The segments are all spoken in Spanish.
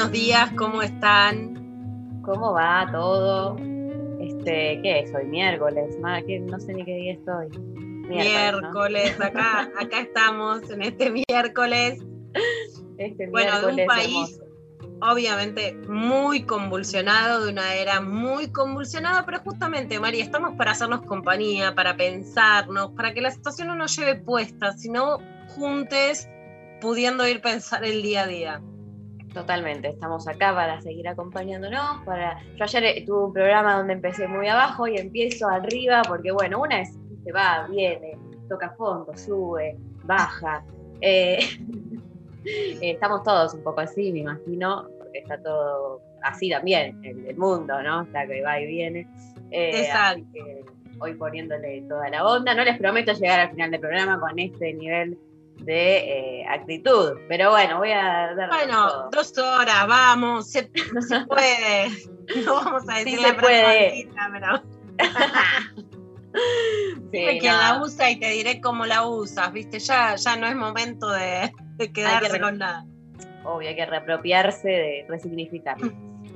buenos días, ¿cómo están? ¿Cómo va todo? Este, ¿qué es hoy? Miércoles. Ma, que no sé ni qué día estoy. Miércoles, ¿no? acá, acá estamos en este miércoles. Este Bueno, de un país hermoso. obviamente muy convulsionado, de una era muy convulsionada, pero justamente, María, estamos para hacernos compañía, para pensarnos, para que la situación no nos lleve puesta, sino juntes pudiendo ir pensar el día a día. Totalmente. Estamos acá para seguir acompañándonos. Para... Yo ayer eh, tuve un programa donde empecé muy abajo y empiezo arriba, porque bueno, una es se va, viene, toca fondo, sube, baja. Eh, eh, estamos todos un poco así, me imagino, porque está todo así también, el, el mundo, ¿no? Está que va y viene. Eh, Exacto. hoy poniéndole toda la onda. No les prometo llegar al final del programa con este nivel de eh, actitud, pero bueno, voy a dar Bueno, todo. dos horas, vamos, se, se puede. No vamos a decir Sí la se puede. pero Sí, dime quién no. la usa y te diré cómo la usas, ¿viste? Ya, ya no es momento de, de quedarse con nada. obvio, hay que reapropiarse, de resignificar.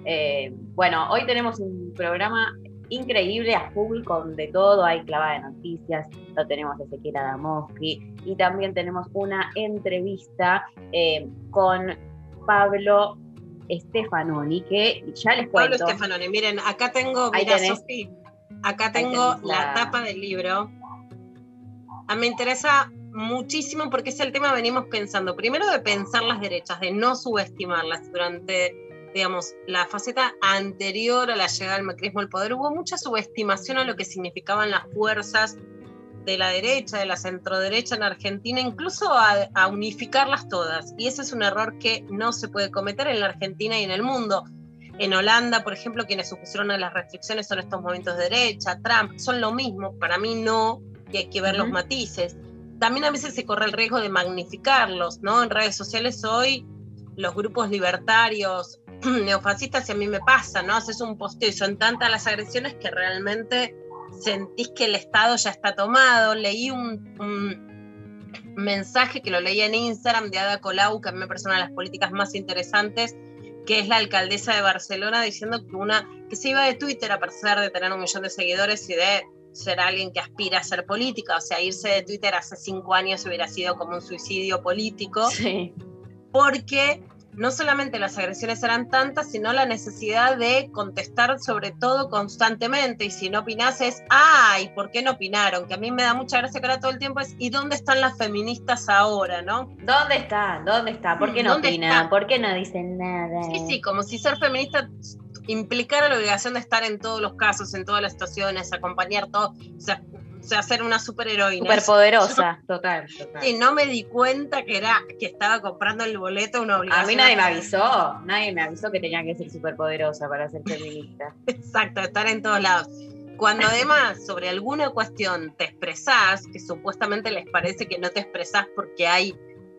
Eh, bueno, hoy tenemos un programa increíble a full con de todo, hay clavada de noticias, lo tenemos a Ezequiel Adamowski y también tenemos una entrevista eh, con Pablo Stefanoni, que ya les Pablo cuento. Stefanoni, miren, acá tengo, mira. Sofi, acá tengo la... la- tapa del libro. A mí me interesa muchísimo porque es el tema que venimos pensando. Primero de pensar las derechas, de no subestimarlas durante digamos, la faceta anterior a la llegada del macrismo al poder, hubo mucha subestimación a lo que significaban las fuerzas de la derecha, de la centroderecha en Argentina, incluso a, a unificarlas todas. Y ese es un error que no se puede cometer en la Argentina y en el mundo. En Holanda, por ejemplo, quienes supusieron a las restricciones son estos movimientos de derecha, Trump, son lo mismo, para mí no, y hay que ver los matices. También a veces se corre el riesgo de magnificarlos, ¿no? En redes sociales hoy los grupos libertarios, neofascistas, y a mí me pasa, ¿no? Haces un posteo y son tantas las agresiones que realmente sentís que el Estado ya está tomado. Leí un, un mensaje que lo leí en Instagram de Ada Colau, que a mí me parece una de las políticas más interesantes, que es la alcaldesa de Barcelona, diciendo que, una, que se iba de Twitter a pesar de tener un millón de seguidores y de ser alguien que aspira a ser política. O sea, irse de Twitter hace cinco años hubiera sido como un suicidio político Sí. porque no solamente las agresiones eran tantas, sino la necesidad de contestar sobre todo constantemente. Y si no opinás es, ay, ¿por qué no opinaron? Que a mí me da mucha gracia que ahora todo el tiempo es, ¿y dónde están las feministas ahora, no? ¿Dónde está? ¿Dónde está? ¿Por qué no ¿Dónde opinan? está? ¿Por qué no dicen nada? Sí, sí, como si ser feminista implicara la obligación de estar en todos los casos, en todas las situaciones, acompañar todo, o sea, o sea ser una superheroína. Superpoderosa, total, total. Sí, no me di cuenta que era que estaba comprando el boleto una obligación. A mí nadie me avisó, nadie me avisó que tenía que ser superpoderosa para ser feminista. Exacto, estar en todos lados. Cuando además sobre alguna cuestión te expresás, que supuestamente les parece que no te expresás porque hay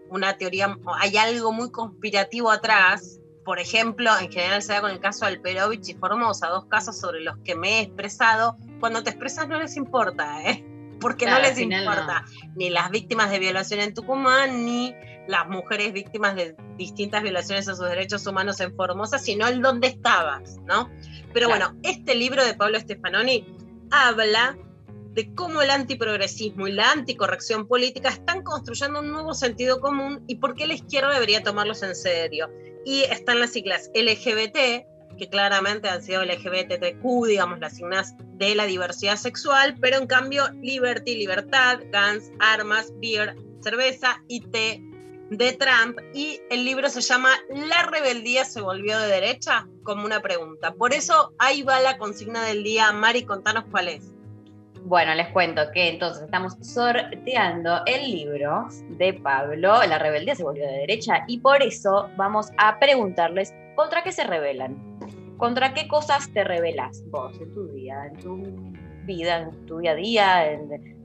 una teoría, hay algo muy conspirativo atrás, por ejemplo, en general se da con el caso de Alperovich y Formosa, dos casos sobre los que me he expresado, cuando te expresas no les importa, ¿eh? Porque Claro, no les importa ni las víctimas de violación en Tucumán, ni las mujeres víctimas de distintas violaciones a sus derechos humanos en Formosa, sino el dónde estabas, ¿no? Pero Claro. bueno, este libro de Pablo Stefanoni habla de cómo el antiprogresismo y la anticorrección política están construyendo un nuevo sentido común y por qué la izquierda debería tomarlos en serio. Y están las siglas LGBT, que claramente han sido LGBTQ, digamos, las signas de la diversidad sexual, pero en cambio Liberty, libertad, Guns, armas, beer, cerveza y té de Trump. Y el libro se llama La rebeldía se volvió de derecha, como una pregunta. Por eso ahí va la consigna del día. Mari, contanos cuál es. Bueno, les cuento que entonces estamos sorteando el libro de Pablo, La rebeldía se volvió de derecha, y por eso vamos a preguntarles contra qué se rebelan. ¿Contra qué cosas te rebelas vos en tu día, en tu vida, en tu día a día? En...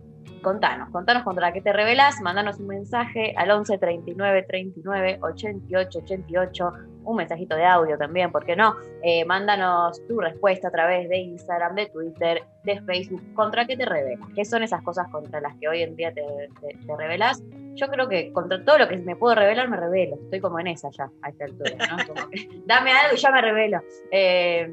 Contanos, contanos contra qué te rebelas, mandanos un mensaje al 11 39 39 88 88 un mensajito de audio también, ¿por qué no? Eh, mándanos tu respuesta a través de Instagram, de Twitter, de Facebook. ¿Contra qué te revelas? ¿Qué son esas cosas contra las que hoy en día te, te, revelas? Yo creo que contra todo lo que me puedo revelar, me revelo. Estoy como en esa ya, a esta altura, ¿no? dame algo y ya me revelo. Eh,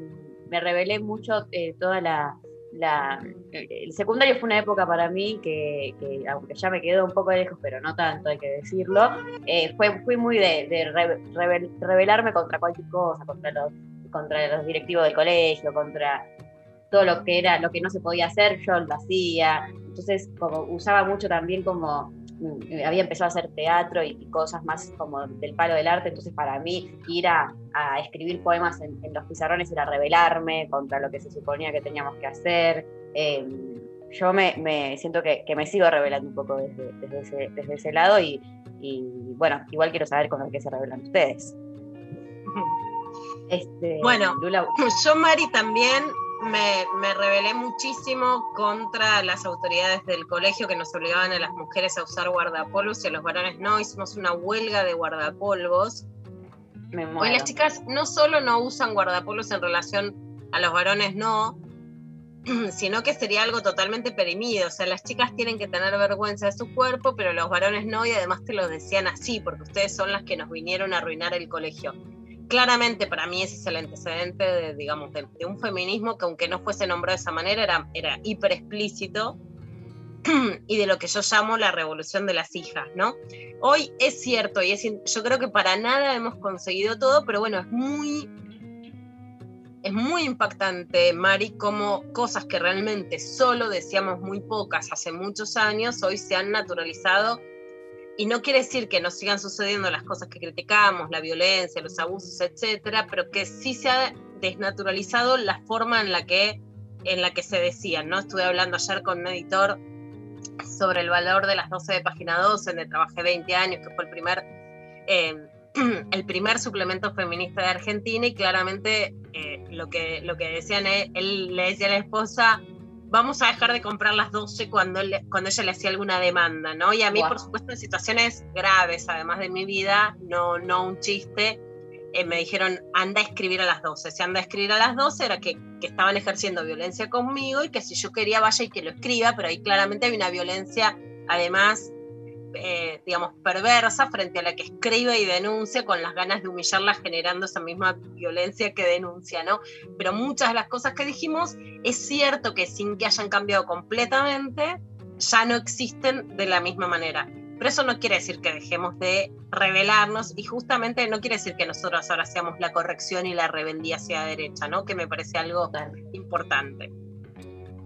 me revelé mucho eh, toda la, el secundario fue una época para mí que, aunque ya me quedó un poco lejos, pero no tanto, hay que decirlo, eh, fue, fui muy de, rebelarme contra cualquier cosa, contra los, contra los directivos del colegio, contra todo lo que era, lo que no se podía hacer, yo lo hacía. Entonces, como usaba mucho también como había empezado a hacer teatro y, cosas más como del palo del arte, entonces para mí ir a, escribir poemas en, los pizarrones era rebelarme contra lo que se suponía que teníamos que hacer. Em, yo me, siento que, me sigo revelando un poco desde, ese, lado y, bueno, igual quiero saber con lo que se revelan ustedes. Este, bueno, yo Mari también me, me, rebelé muchísimo contra las autoridades del colegio que nos obligaban a las mujeres a usar guardapolvos y a los varones no. Hicimos una huelga de guardapolvos. Hoy las chicas no solo no usan guardapolvos en relación a los varones no, sino que sería algo totalmente perimido. O sea, las chicas tienen que tener vergüenza de su cuerpo, pero los varones no, y además te lo decían así, porque ustedes son las que nos vinieron a arruinar el colegio claramente para mí ese es el antecedente de, digamos, de, un feminismo que aunque no fuese nombrado de esa manera, era, era hiper explícito y de lo que yo llamo la revolución de las hijas, ¿no? Hoy es cierto y es, yo creo que para nada hemos conseguido todo, pero bueno, es muy, es muy impactante, Mari, como cosas que realmente solo decíamos muy pocas hace muchos años, hoy se han naturalizado y no quiere decir que no sigan sucediendo las cosas que criticamos, la violencia, los abusos, etcétera, pero que sí se ha desnaturalizado la forma en la que, en la que se decían, ¿no? Estuve hablando ayer con un editor sobre el valor de las 12 de página 12, donde trabajé 20 años, que fue el primer, eh, el primer suplemento feminista de Argentina, y claramente eh, lo, que, lo que decían, él le decía a la esposa, vamos a dejar de comprar las 12 cuando, cuando ella le hacía alguna demanda, ¿no? Y a mí, por supuesto, en situaciones graves, además de mi vida, no, no un chiste, eh, me dijeron, anda a escribir a las 12. Si anda a escribir a las 12 era que, que, estaban ejerciendo violencia conmigo y que si yo quería vaya y que lo escriba, pero ahí claramente hay una violencia, además, eh, digamos, perversa frente a la que escribe y denuncia con las ganas de humillarla generando esa misma violencia que denuncia, ¿no? Pero muchas de las cosas que dijimos es cierto que sin que hayan cambiado completamente, ya no existen de la misma manera. Pero eso no quiere decir que dejemos de rebelarnos y justamente no quiere decir que nosotros ahora seamos la corrección y la rebeldía hacia la derecha, ¿no? Que me parece algo importante.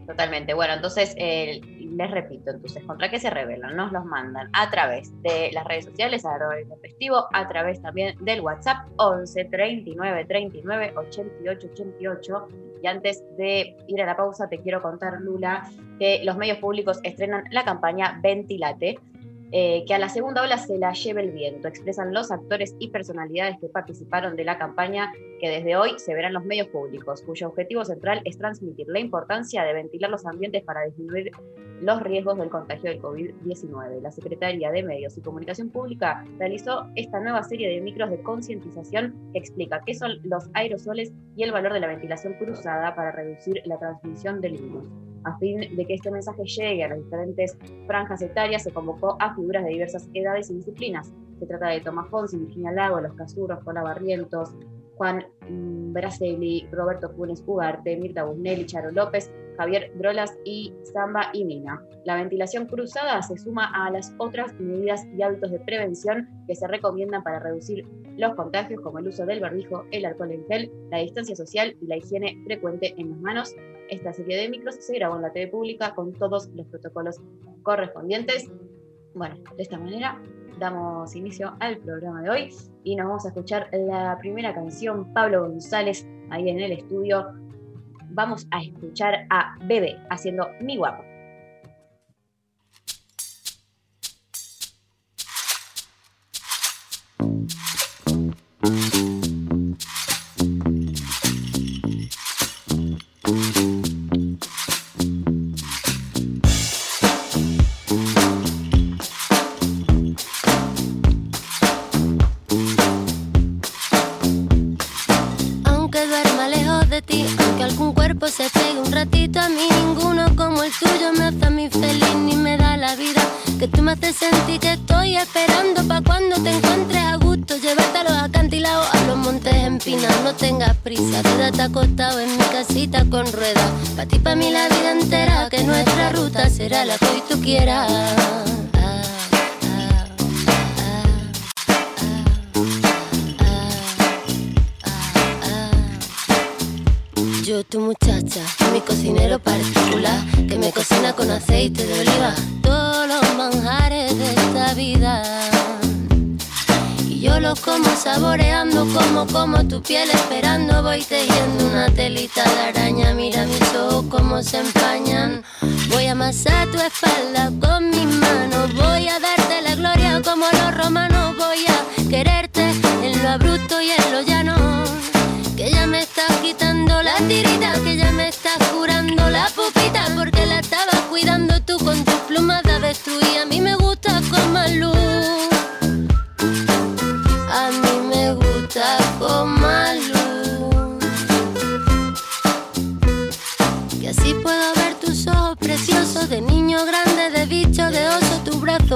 Totalmente. Bueno, entonces les repito, entonces, ¿contra qué se rebelan? Nos los mandan a través de las redes sociales, a festivo, a través también del WhatsApp 11 39 39 88 88. Y antes de ir a la pausa, te quiero contar, Lula, que los medios públicos estrenan la campaña Ventilate, eh, que a la segunda ola se la lleve el viento, expresan los actores y personalidades que participaron de la campaña que desde hoy se verán los medios públicos, cuyo objetivo central es transmitir la importancia de ventilar los ambientes para disminuir los riesgos del contagio del COVID-19. La Secretaría de Medios y Comunicación Pública realizó esta nueva serie de micros de concientización que explica qué son los aerosoles y el valor de la ventilación cruzada para reducir la transmisión del virus. A fin de que este mensaje llegue a las diferentes franjas etarias, se convocó a figuras de diversas edades y disciplinas. Se trata de Tomás Fonsi, Virginia Lago, Los Casurros, Cola Barrientos, Juan mm, Braceli, Roberto Funes Ugarte, Mirta Busnelli, Charo López, Javier Drolas y Samba y Mina. La ventilación cruzada se suma a las otras medidas y hábitos de prevención que se recomiendan para reducir los contagios, como el uso del barbijo, el alcohol en gel, la distancia social y la higiene frecuente en las manos. Esta serie de micros se grabó en la TV pública con todos los protocolos correspondientes. Bueno, de esta manera damos inicio al programa de hoy y nos vamos a escuchar la primera canción, Pablo González, ahí en el estudio. Vamos a escuchar a Bebe haciendo Mi Guapo. Haces sentir que estoy esperando pa' cuando te encuentres a gusto, llevarte a los acantilados, a los montes empinados, no tengas prisa, quédate acostado en mi casita con ruedas. Pa' ti, pa' mí la vida entera, que nuestra ruta será la que hoy tú quieras. Yo, tu muchacha, mi cocinero particular, que me cocina con aceite de oliva, Y yo los como saboreando, como como tu piel esperando, voy tejiendo una telita de araña, mira mis ojos como se empañan. Voy a amasar tu espalda con mis manos, voy a darte la gloria como los romanos, voy a quererte en lo abrupto y en lo llano. Que ya me estás quitando la tirita, que ya me estás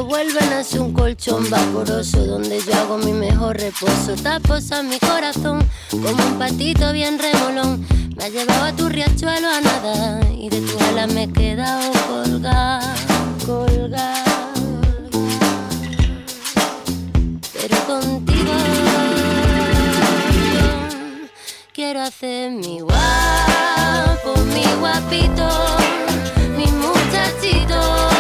Vuelven a ser un colchón vaporoso donde yo hago mi mejor reposo. Tapos a mi corazón como un patito bien remolón. Me ha llevado a tu riachuelo a nada y de tu alas me he quedado colgada, colgada. Pero contigo quiero hacer mi guapo, mi guapito, mi muchachito.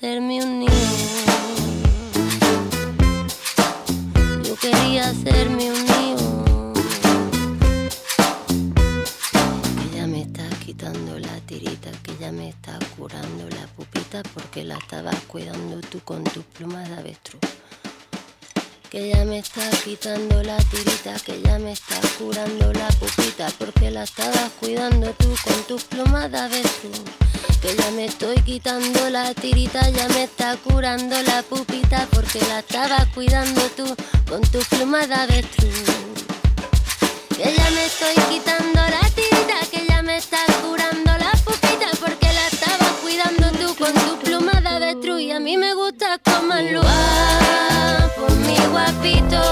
Hacerme un niño. Yo quería hacerme un niño. Que ya me estás quitando la tirita, que ya me estás curando la pupita porque la estabas cuidando tú con tus plumas de avestruz. Que ya me estás quitando la tirita, que ya me estás curando la pupita porque la estabas cuidando tú con tus plumas de avestruz. Que ya me estoy quitando la tirita, ya me está curando la pupita porque la estabas cuidando tú con tus plumas de avestruz. Que ya me estoy quitando la tirita, que ya me está curando la pupita porque la estabas cuidando tú con tu pluma de avestruz y a mí me gusta como el guapo, mi guapito,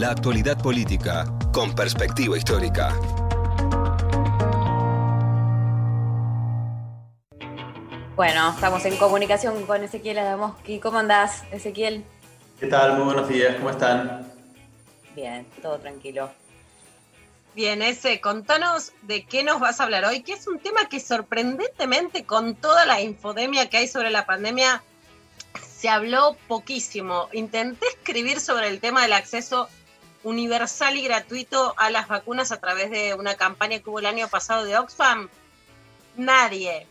la actualidad política con perspectiva histórica. Bueno, estamos en comunicación con Ezequiel Adamovsky. ¿Cómo andás, Ezequiel? ¿Qué tal? Muy buenos días, ¿cómo están? Bien, todo tranquilo. Bien, ese, contanos de qué nos vas a hablar hoy, que es un tema que sorprendentemente con toda la infodemia que hay sobre la pandemia, se habló poquísimo. Intenté escribir sobre el tema del acceso universal y gratuito a las vacunas a través de una campaña que hubo el año pasado de Oxfam. Nadie,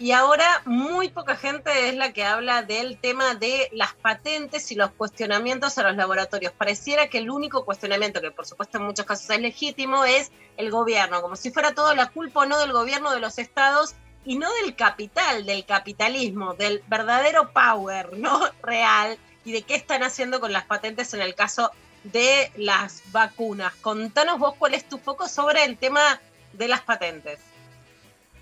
y ahora muy poca gente es la que habla del tema de las patentes y los cuestionamientos a los laboratorios. Pareciera que el único cuestionamiento, que por supuesto en muchos casos es legítimo, es el gobierno, como si fuera todo la culpa o no del gobierno de los estados y no del capital, del capitalismo, del verdadero power, ¿no? Real y de qué están haciendo con las patentes en el caso de las vacunas. Contanos vos cuál es tu foco sobre el tema de las patentes.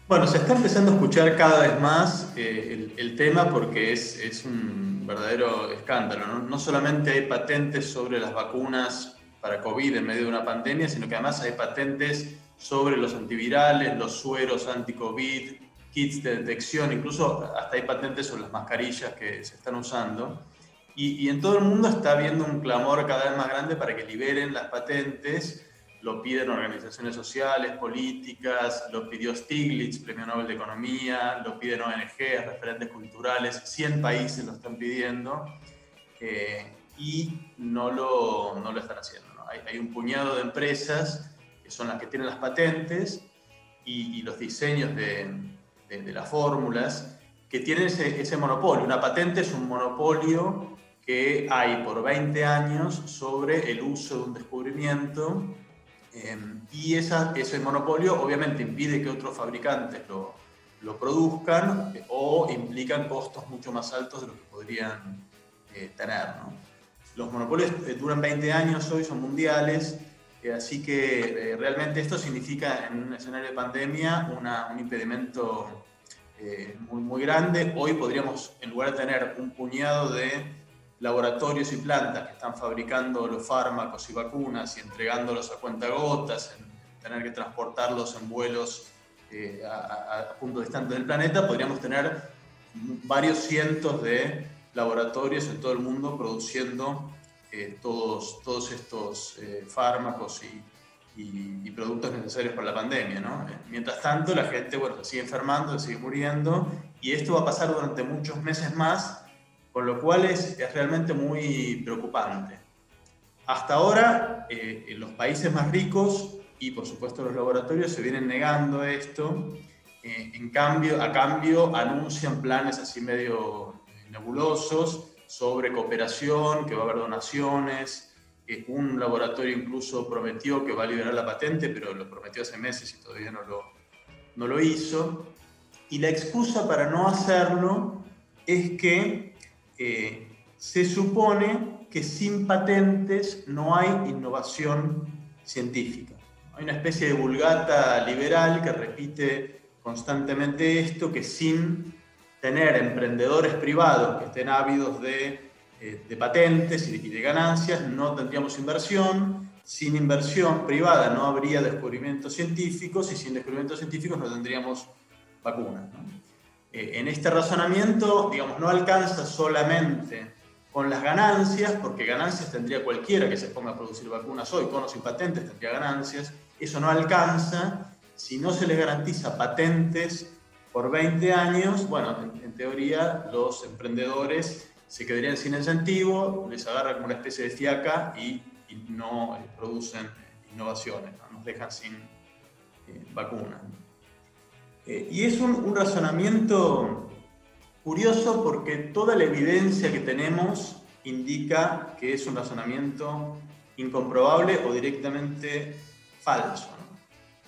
Bueno, se está empezando a escuchar cada vez más eh, el, tema porque es, un verdadero escándalo. ¿no? ¿no? solamente hay patentes sobre las vacunas para COVID en medio de una pandemia, sino que además hay patentes sobre los antivirales, los sueros anti-COVID, kits de detección, incluso hasta hay patentes sobre las mascarillas que se están usando. Y, y en todo el mundo está habiendo un clamor cada vez más grande para que liberen las patentes lo piden organizaciones sociales, políticas, lo pidió Stiglitz, Premio Nobel de Economía, lo piden ONG, referentes culturales, 100 países lo están pidiendo eh, y no lo, no lo están haciendo. Hay, hay, un puñado de empresas que son las que tienen las patentes y, los diseños de, de, las fórmulas que tienen ese, ese monopolio. Una patente es un monopolio que hay por 20 años sobre el uso de un descubrimiento Em, y esa, ese monopolio obviamente impide que otros fabricantes lo, lo, produzcan o implican costos mucho más altos de lo que podrían eh, tener. Los monopolios eh, duran 20 años hoy, son mundiales, eh, así que realmente esto significa en un escenario de pandemia un impedimento muy, muy grande. Hoy podríamos, en lugar de tener un puñado de laboratorios y plantas que están fabricando los fármacos y vacunas y entregándolos a cuentagotas, en tener que transportarlos en vuelos eh, a, puntos distantes del planeta, podríamos tener varios cientos de laboratorios en todo el mundo produciendo eh, todos, todos estos eh, fármacos y, productos necesarios para la pandemia. ¿no? Mientras tanto, la gente se sigue enfermando, se sigue muriendo, y esto va a pasar durante muchos meses más con lo cual es, realmente muy preocupante. Hasta ahora, eh, en los países más ricos y por supuesto los laboratorios se vienen negando esto, eh, en cambio, a cambio anuncian planes así medio nebulosos sobre cooperación, que va a haber donaciones, un laboratorio incluso prometió que va a liberar la patente, pero lo prometió hace meses y todavía no lo, no lo hizo. Y la excusa para no hacerlo es que se supone que sin patentes no hay innovación científica. Hay una especie de vulgata liberal que repite constantemente esto, que sin tener emprendedores privados que estén ávidos de, eh, patentes y de, ganancias, no tendríamos inversión. Sin inversión privada no habría descubrimientos científicos y sin descubrimientos científicos no tendríamos vacunas. Eh, en este razonamiento, digamos, no alcanza solamente con las ganancias, porque ganancias tendría cualquiera que se ponga a producir vacunas hoy, con o sin patentes tendría ganancias, eso no alcanza si no se les garantiza patentes por 20 años, bueno, en, teoría los emprendedores se quedarían sin incentivo, les agarra como una especie de fiaca y, no eh, producen innovaciones, nos dejan sin eh, vacunas. Eh, y es un, razonamiento curioso porque toda la evidencia que tenemos indica que es un razonamiento incomprobable o directamente falso.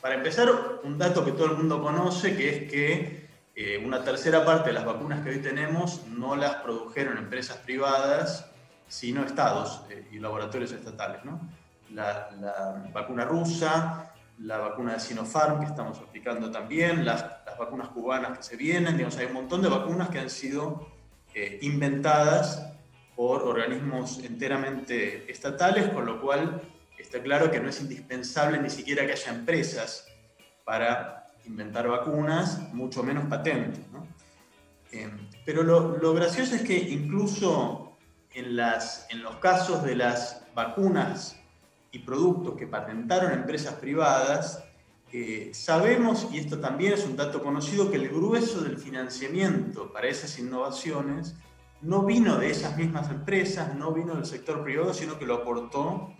Para empezar, un dato que todo el mundo conoce, que es que eh, una tercera parte de las vacunas que hoy tenemos no las produjeron empresas privadas, sino estados eh, y laboratorios estatales. La, la, vacuna rusa, la vacuna de Sinopharm que estamos aplicando también, las, vacunas cubanas que se vienen, digamos, hay un montón de vacunas que han sido eh, inventadas por organismos enteramente estatales, con lo cual está claro que no es indispensable ni siquiera que haya empresas para inventar vacunas, mucho menos patentes. Eh, pero lo, gracioso es que incluso en, las, en los casos de las vacunas y productos que patentaron empresas privadas, eh, sabemos, y esto también es un dato conocido, que el grueso del financiamiento para esas innovaciones no vino de esas mismas empresas, no vino del sector privado, sino que lo aportó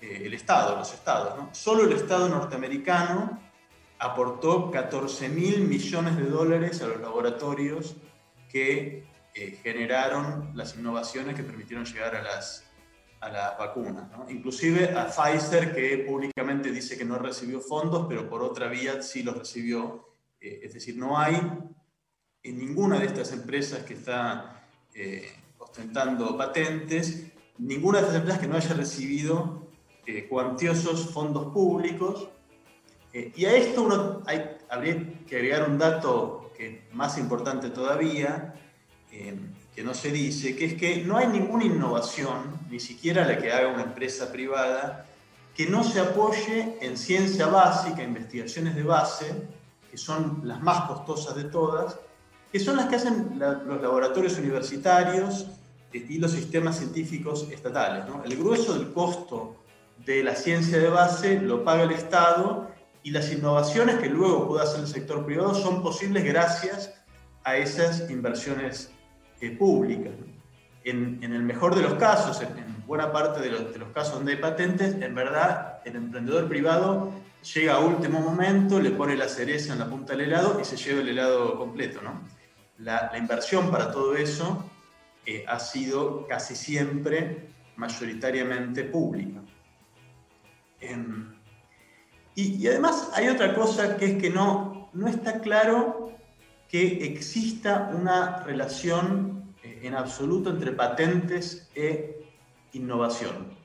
eh, el Estado, los Estados. Solo el Estado norteamericano aportó 14 mil millones de dólares a los laboratorios que eh, generaron las innovaciones que permitieron llegar a las, a las vacunas. Inclusive a Pfizer, que públicamente dice que no recibió fondos, pero por otra vía sí los recibió. Eh, es decir, no hay en ninguna de estas empresas que está eh, ostentando patentes, ninguna de estas empresas que no haya recibido cuantiosos fondos públicos. y a esto uno hay, habría que agregar un dato que más importante todavía, que no se dice, que es que no hay ninguna innovación, ni siquiera la que haga una empresa privada, que no se apoye en ciencia básica, investigaciones de base, que son las más costosas de todas, que son las que hacen los laboratorios universitarios y los sistemas científicos estatales. El grueso del costo de la ciencia de base lo paga el Estado y las innovaciones que luego pueda hacer el sector privado son posibles gracias a esas inversiones públicas. En, el mejor de los casos, en, buena parte de los, casos donde hay patentes, en verdad el emprendedor privado llega a último momento, le pone la cereza en la punta del helado y se lleva el helado completo. ¿no? La, inversión para todo eso eh, ha sido casi siempre mayoritariamente pública. y, y, además hay otra cosa que es que no, no está claro que exista una relación eh, en absoluto entre patentes e innovación.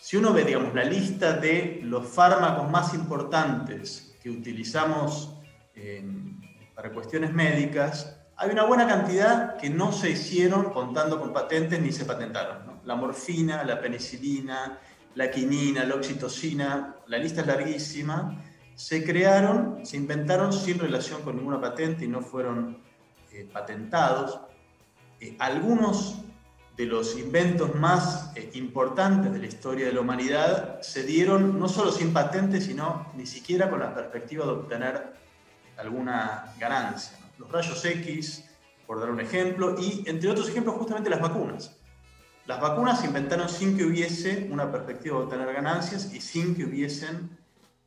Si uno ve, digamos, la lista de los fármacos más importantes que utilizamos eh, para cuestiones médicas, hay una buena cantidad que no se hicieron contando con patentes ni se patentaron. La morfina, la penicilina, la quinina, la oxitocina, la lista es larguísima se crearon, se inventaron sin relación con ninguna patente y no fueron eh, patentados. Eh, algunos de los inventos más eh, importantes de la historia de la humanidad se dieron no solo sin patente, sino ni siquiera con la perspectiva de obtener alguna ganancia. Los rayos X, por dar un ejemplo, y entre otros ejemplos justamente las vacunas. Las vacunas se inventaron sin que hubiese una perspectiva de obtener ganancias y sin que hubiesen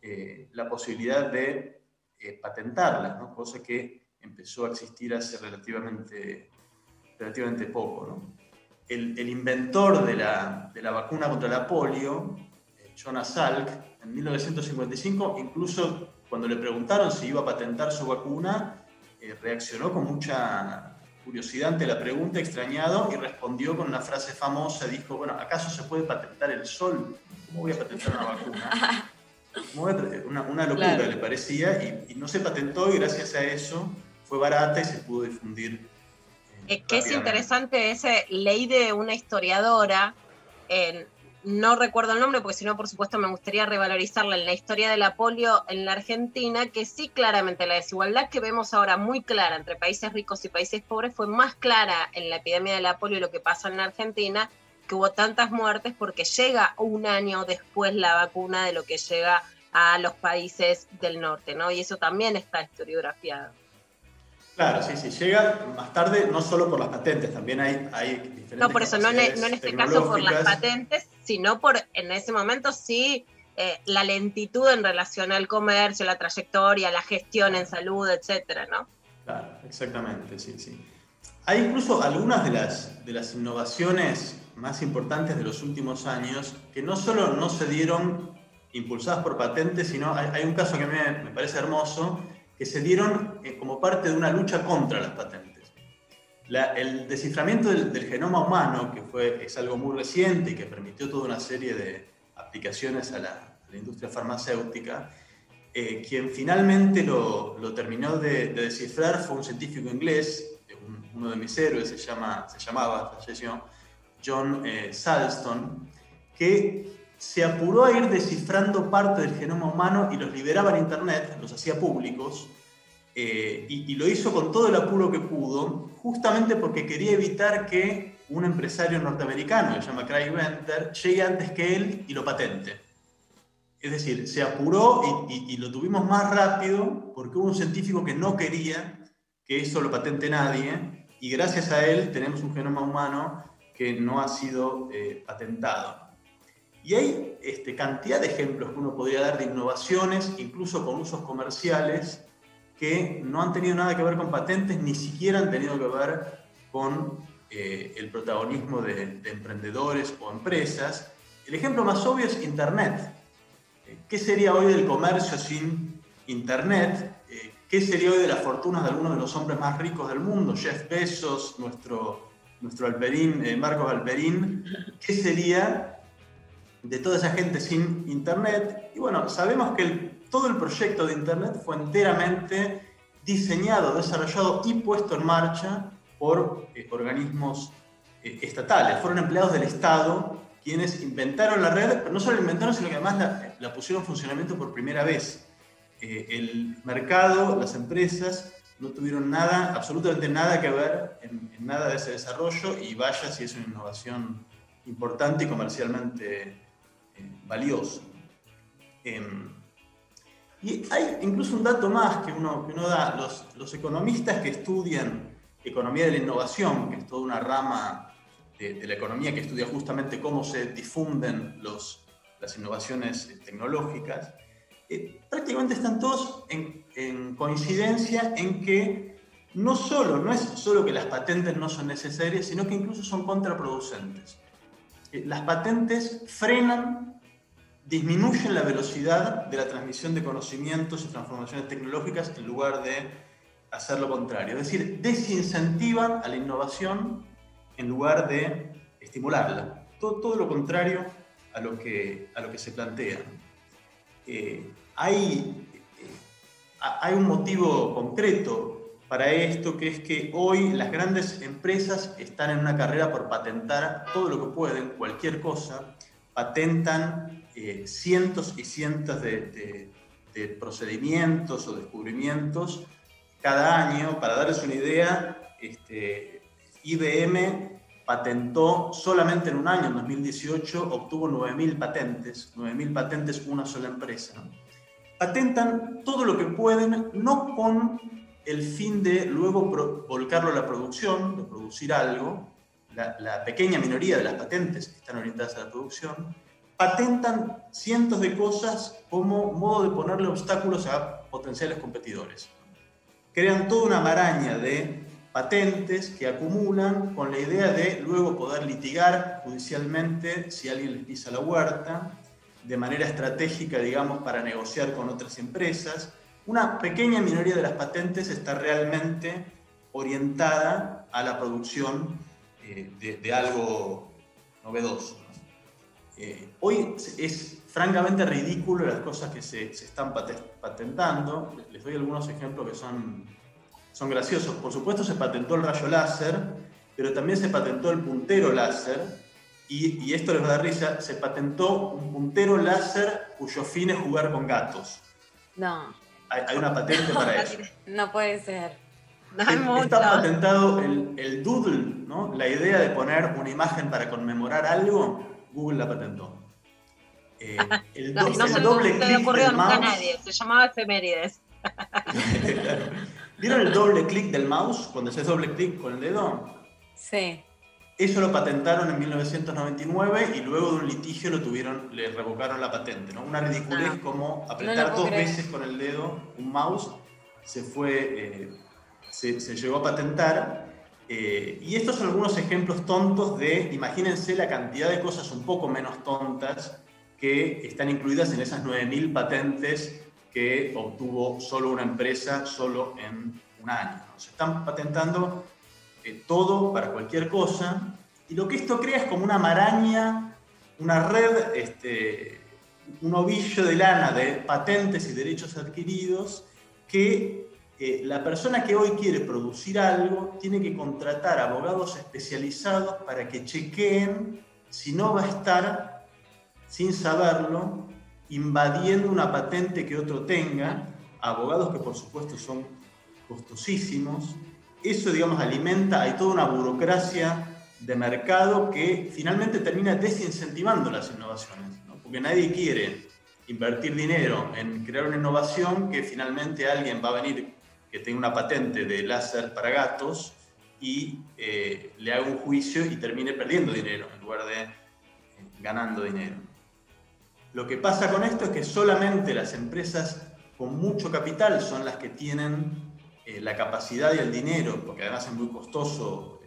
eh, la posibilidad de eh, patentarlas, ¿no? cosa que empezó a existir hace relativamente, relativamente poco. El, inventor de la, de la, vacuna contra la polio, eh, Jonas Salk, en 1955, incluso cuando le preguntaron si iba a patentar su vacuna, reaccionó con mucha curiosidad ante la pregunta, extrañado, y respondió con una frase famosa, dijo, bueno, ¿acaso se puede patentar el sol? ¿Cómo voy a patentar una vacuna? Una, una locura le parecía y, no se patentó y gracias a eso fue barata y se pudo difundir. Eh, es que es interesante esa ley de una historiadora, no recuerdo el nombre porque si no por supuesto me gustaría revalorizarla en la historia de la polio en la Argentina, que sí claramente la desigualdad que vemos ahora muy clara entre países ricos y países pobres fue más clara en la epidemia de la polio y lo que pasa en la Argentina que hubo tantas muertes porque llega un año después la vacuna de lo que llega a los países del norte, ¿no? Y eso también está historiografiado. Claro, sí, sí, llega más tarde, no solo por las patentes, también hay, hay diferentes. No, por eso, no en, este caso por las patentes, sino por en ese momento sí eh, la lentitud en relación al comercio, la trayectoria, la gestión en salud, etcétera, ¿no? Claro, exactamente, sí, sí. Hay incluso algunas de las, de las innovaciones más importantes de los últimos años que no solo no se dieron impulsadas por patentes, sino hay, un caso que me, me, parece hermoso, que se dieron eh, como parte de una lucha contra las patentes. el desciframiento del, genoma humano, que fue, es algo muy reciente y que permitió toda una serie de aplicaciones a la, industria farmacéutica, eh, quien finalmente lo, lo terminó de, descifrar fue un científico inglés, uno de mis héroes, se, llama, se llamaba, falleció, John eh, que se apuró a ir descifrando parte del genoma humano y los liberaba en Internet, los hacía públicos, eh, y, lo hizo con todo el apuro que pudo, justamente porque quería evitar que un empresario norteamericano, que se llama Craig Venter, llegue antes que él y lo patente. Es decir, se apuró y, lo tuvimos más rápido porque hubo un científico que no quería que eso lo patente nadie, y gracias a él tenemos un genoma humano que no ha sido eh, patentado. Y hay este, cantidad de ejemplos que uno podría dar de innovaciones, incluso con usos comerciales, que no han tenido nada que ver con patentes, ni siquiera han tenido que ver con eh, el protagonismo de, emprendedores o empresas. El ejemplo más obvio es Internet. Eh, ¿Qué sería hoy del comercio sin Internet? Eh, ¿Qué sería hoy de las fortunas de algunos de los hombres más ricos del mundo? Jeff Bezos, nuestro, nuestro Alperín, Marcos Alperín. ¿Qué sería de toda esa gente sin Internet? Y bueno, sabemos que todo el proyecto de Internet fue enteramente diseñado, desarrollado y puesto en marcha por eh, organismos eh, estatales. Fueron empleados del Estado quienes inventaron la red, pero no solo la inventaron, sino que además la, pusieron en funcionamiento por primera vez. Eh, el mercado, las empresas, no tuvieron nada, absolutamente nada que ver en, nada de ese desarrollo y vaya si es una innovación importante y comercialmente valiosa. Em, y hay incluso un dato más que uno, que uno da. Los, los economistas que estudian economía de la innovación, que es toda una rama de, la economía que estudia justamente cómo se difunden los, las innovaciones eh, tecnológicas, eh, prácticamente están todos en, en, coincidencia en que no solo, no es solo que las patentes no son necesarias, sino que incluso son contraproducentes. Eh, las patentes frenan disminuyen la velocidad de la transmisión de conocimientos y transformaciones tecnológicas en lugar de hacer lo contrario. Es decir, desincentivan a la innovación en lugar de estimularla. Todo, todo lo contrario a lo que, a lo que se plantea. Eh, hay, eh, hay un motivo concreto para esto, que es que hoy las grandes empresas están en una carrera por patentar todo lo que pueden, cualquier cosa, patentan eh, cientos y cientos de, procedimientos o descubrimientos cada año. Para darles una idea, este, IBM patentó solamente en un año, en 2018, obtuvo 9.000 patentes, 9.000 patentes una sola empresa. Patentan todo lo que pueden, no con el fin de luego volcarlo a la producción, de producir algo. La, la pequeña minoría de las patentes están orientadas a la producción, patentan cientos de cosas como modo de ponerle obstáculos a potenciales competidores. Crean toda una maraña de patentes que acumulan con la idea de luego poder litigar judicialmente si alguien les pisa la huerta, de manera estratégica, digamos, para negociar con otras empresas. Una pequeña minoría de las patentes está realmente orientada a la producción eh, de algo novedoso. Eh, hoy es francamente ridículo las cosas que se, están patentando. Les doy algunos ejemplos que son, son graciosos. Por supuesto se patentó el rayo láser, pero también se patentó el puntero láser. Y, esto les va a dar risa, se patentó un puntero láser cuyo fin es jugar con gatos. No. Hay, una patente para eso. No puede ser. Está patentado el, el doodle, ¿no? la idea de poner una imagen para conmemorar algo Google la patentó. Eh, el, no, no el doble clic del mouse. nadie, se llamaba efemérides. ¿Vieron el doble clic del mouse cuando haces doble clic con el dedo? Sí. Eso lo patentaron en 1999 y luego de un litigio lo tuvieron, le revocaron la patente, ¿no? Una ridiculez ah. como apretar dos veces con el dedo un mouse se fue, eh, se, se, llegó a patentar eh, y estos son algunos ejemplos tontos de, imagínense la cantidad de cosas un poco menos tontas que están incluidas en esas 9.000 patentes que obtuvo solo una empresa solo en un año. Se están patentando eh, todo para cualquier cosa y lo que esto crea es como una maraña, una red, este, un ovillo de lana de patentes y derechos adquiridos que eh, la persona que hoy quiere producir algo tiene que contratar abogados especializados para que chequeen si no va a estar, sin saberlo, invadiendo una patente que otro tenga, abogados que por supuesto son costosísimos. Eso, digamos, alimenta, hay toda una burocracia de mercado que finalmente termina desincentivando las innovaciones, porque nadie quiere invertir dinero en crear una innovación que finalmente alguien va a venir que tenga una patente de láser para gatos y eh, le haga un juicio y termine perdiendo dinero en lugar de eh, ganando dinero. Lo que pasa con esto es que solamente las empresas con mucho capital son las que tienen eh, la capacidad y el dinero, porque además es muy costoso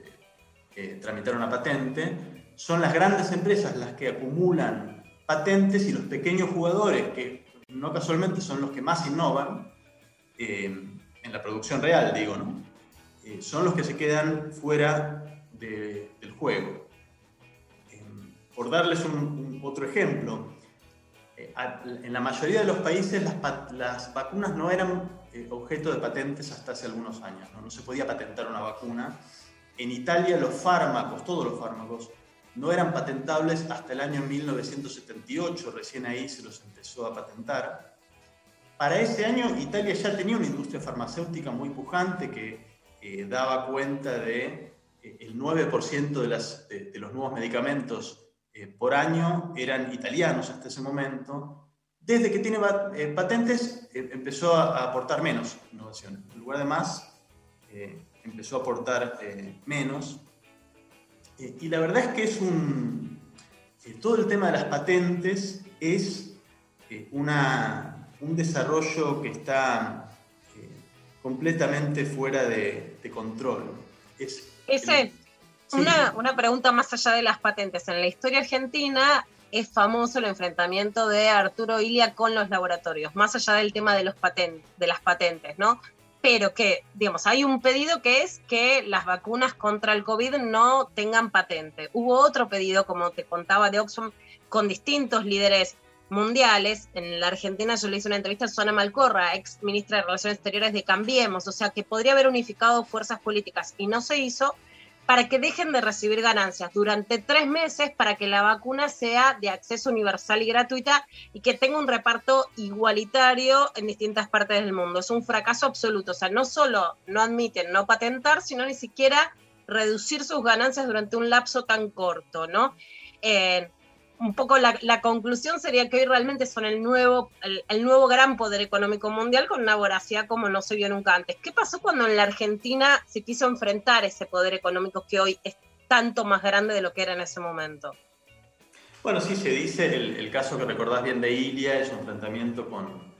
tramitar una patente, son las grandes empresas las que acumulan patentes y los pequeños jugadores, que no casualmente son los que más innovan, en la producción real, digo, ¿no? Eh, son los que se quedan fuera del juego. Por darles otro ejemplo, eh, en la mayoría de los países las, las vacunas no eran eh, objeto de patentes hasta hace algunos años, ¿no? no se podía patentar una vacuna. En Italia los fármacos, todos los fármacos, no eran patentables hasta el año 1978, recién ahí se los empezó a patentar. Para ese año Italia ya tenía una industria farmacéutica muy pujante que eh, daba cuenta de eh, el 9% de, las, de, los nuevos medicamentos eh, por año eran italianos hasta ese momento. Desde que tiene patentes empezó a, aportar menos innovación. En lugar de más, empezó a aportar menos. y la verdad es que es un... todo el tema de las patentes es una, un desarrollo que está eh, completamente fuera de, control. Es, Ese, una, una pregunta más allá de las patentes. En la historia argentina es famoso el enfrentamiento de Arturo Ilia con los laboratorios, más allá del tema de, los patentes, de las patentes, ¿no? Pero que, digamos, hay un pedido que es que las vacunas contra el COVID no tengan patente. Hubo otro pedido, como te contaba, de Oxfam, con distintos líderes mundiales. En la Argentina yo le hice una entrevista a Susana Malcorra, ex ministra de Relaciones Exteriores de Cambiemos, o sea que podría haber unificado fuerzas políticas y no se hizo para que dejen de recibir ganancias durante tres meses para que la vacuna sea de acceso universal y gratuita y que tenga un reparto igualitario en distintas partes del mundo. Es un fracaso absoluto. O sea, no solo no admiten no patentar, sino ni siquiera reducir sus ganancias durante un lapso tan corto, ¿no? Eh, un poco la, conclusión sería que hoy realmente son el nuevo, el, nuevo gran poder económico mundial con una voracidad como no se vio nunca antes. ¿Qué pasó cuando en la Argentina se quiso enfrentar ese poder económico que hoy es tanto más grande de lo que era en ese momento? Bueno, sí, se dice, el, caso que recordás bien de Ilia es un enfrentamiento con,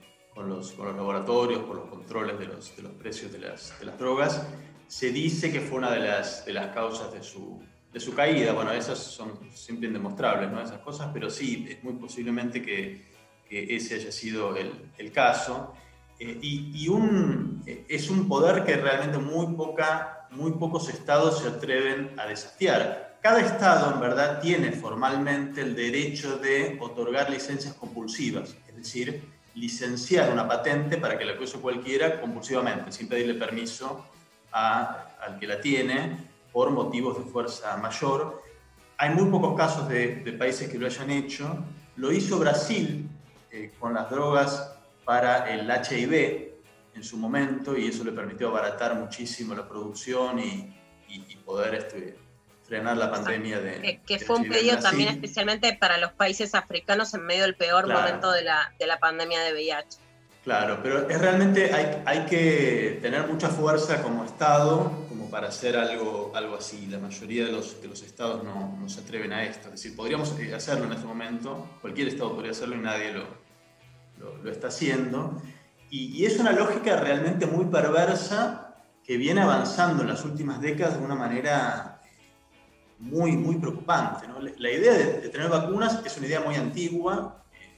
los, con los, laboratorios, por los controles de los, de los precios de las, de las, drogas. Se dice que fue una de las, de las causas de su, de su caída. Bueno, esas son siempre indemostrables, ¿no? Esas cosas, pero sí, es muy posiblemente que, ese haya sido el, caso. Eh, y, un, es un poder que realmente muy, poca, muy pocos estados se atreven a desafiar. Cada estado, en verdad, tiene formalmente el derecho de otorgar licencias compulsivas, es decir, licenciar una patente para que la use cualquiera compulsivamente, sin pedirle permiso al que la tiene por motivos de fuerza mayor. Hay muy pocos casos de, países que lo hayan hecho. Lo hizo Brasil eh, con las drogas para el HIV en su momento y eso le permitió abaratar muchísimo la producción y, poder este, frenar la pandemia de... Que, fue un pedido también especialmente para los países africanos en medio del peor momento de la, de la pandemia de VIH. Claro, pero es realmente hay, hay que tener mucha fuerza como Estado como para hacer algo, algo así. La mayoría de los, de los estados no, no, se atreven a esto. Es decir, podríamos eh, hacerlo en este momento, cualquier estado podría hacerlo y nadie lo, lo, está haciendo. Y, es una lógica realmente muy perversa que viene avanzando en las últimas décadas de una manera muy, muy preocupante. ¿no? La idea de, tener vacunas es una idea muy antigua, eh,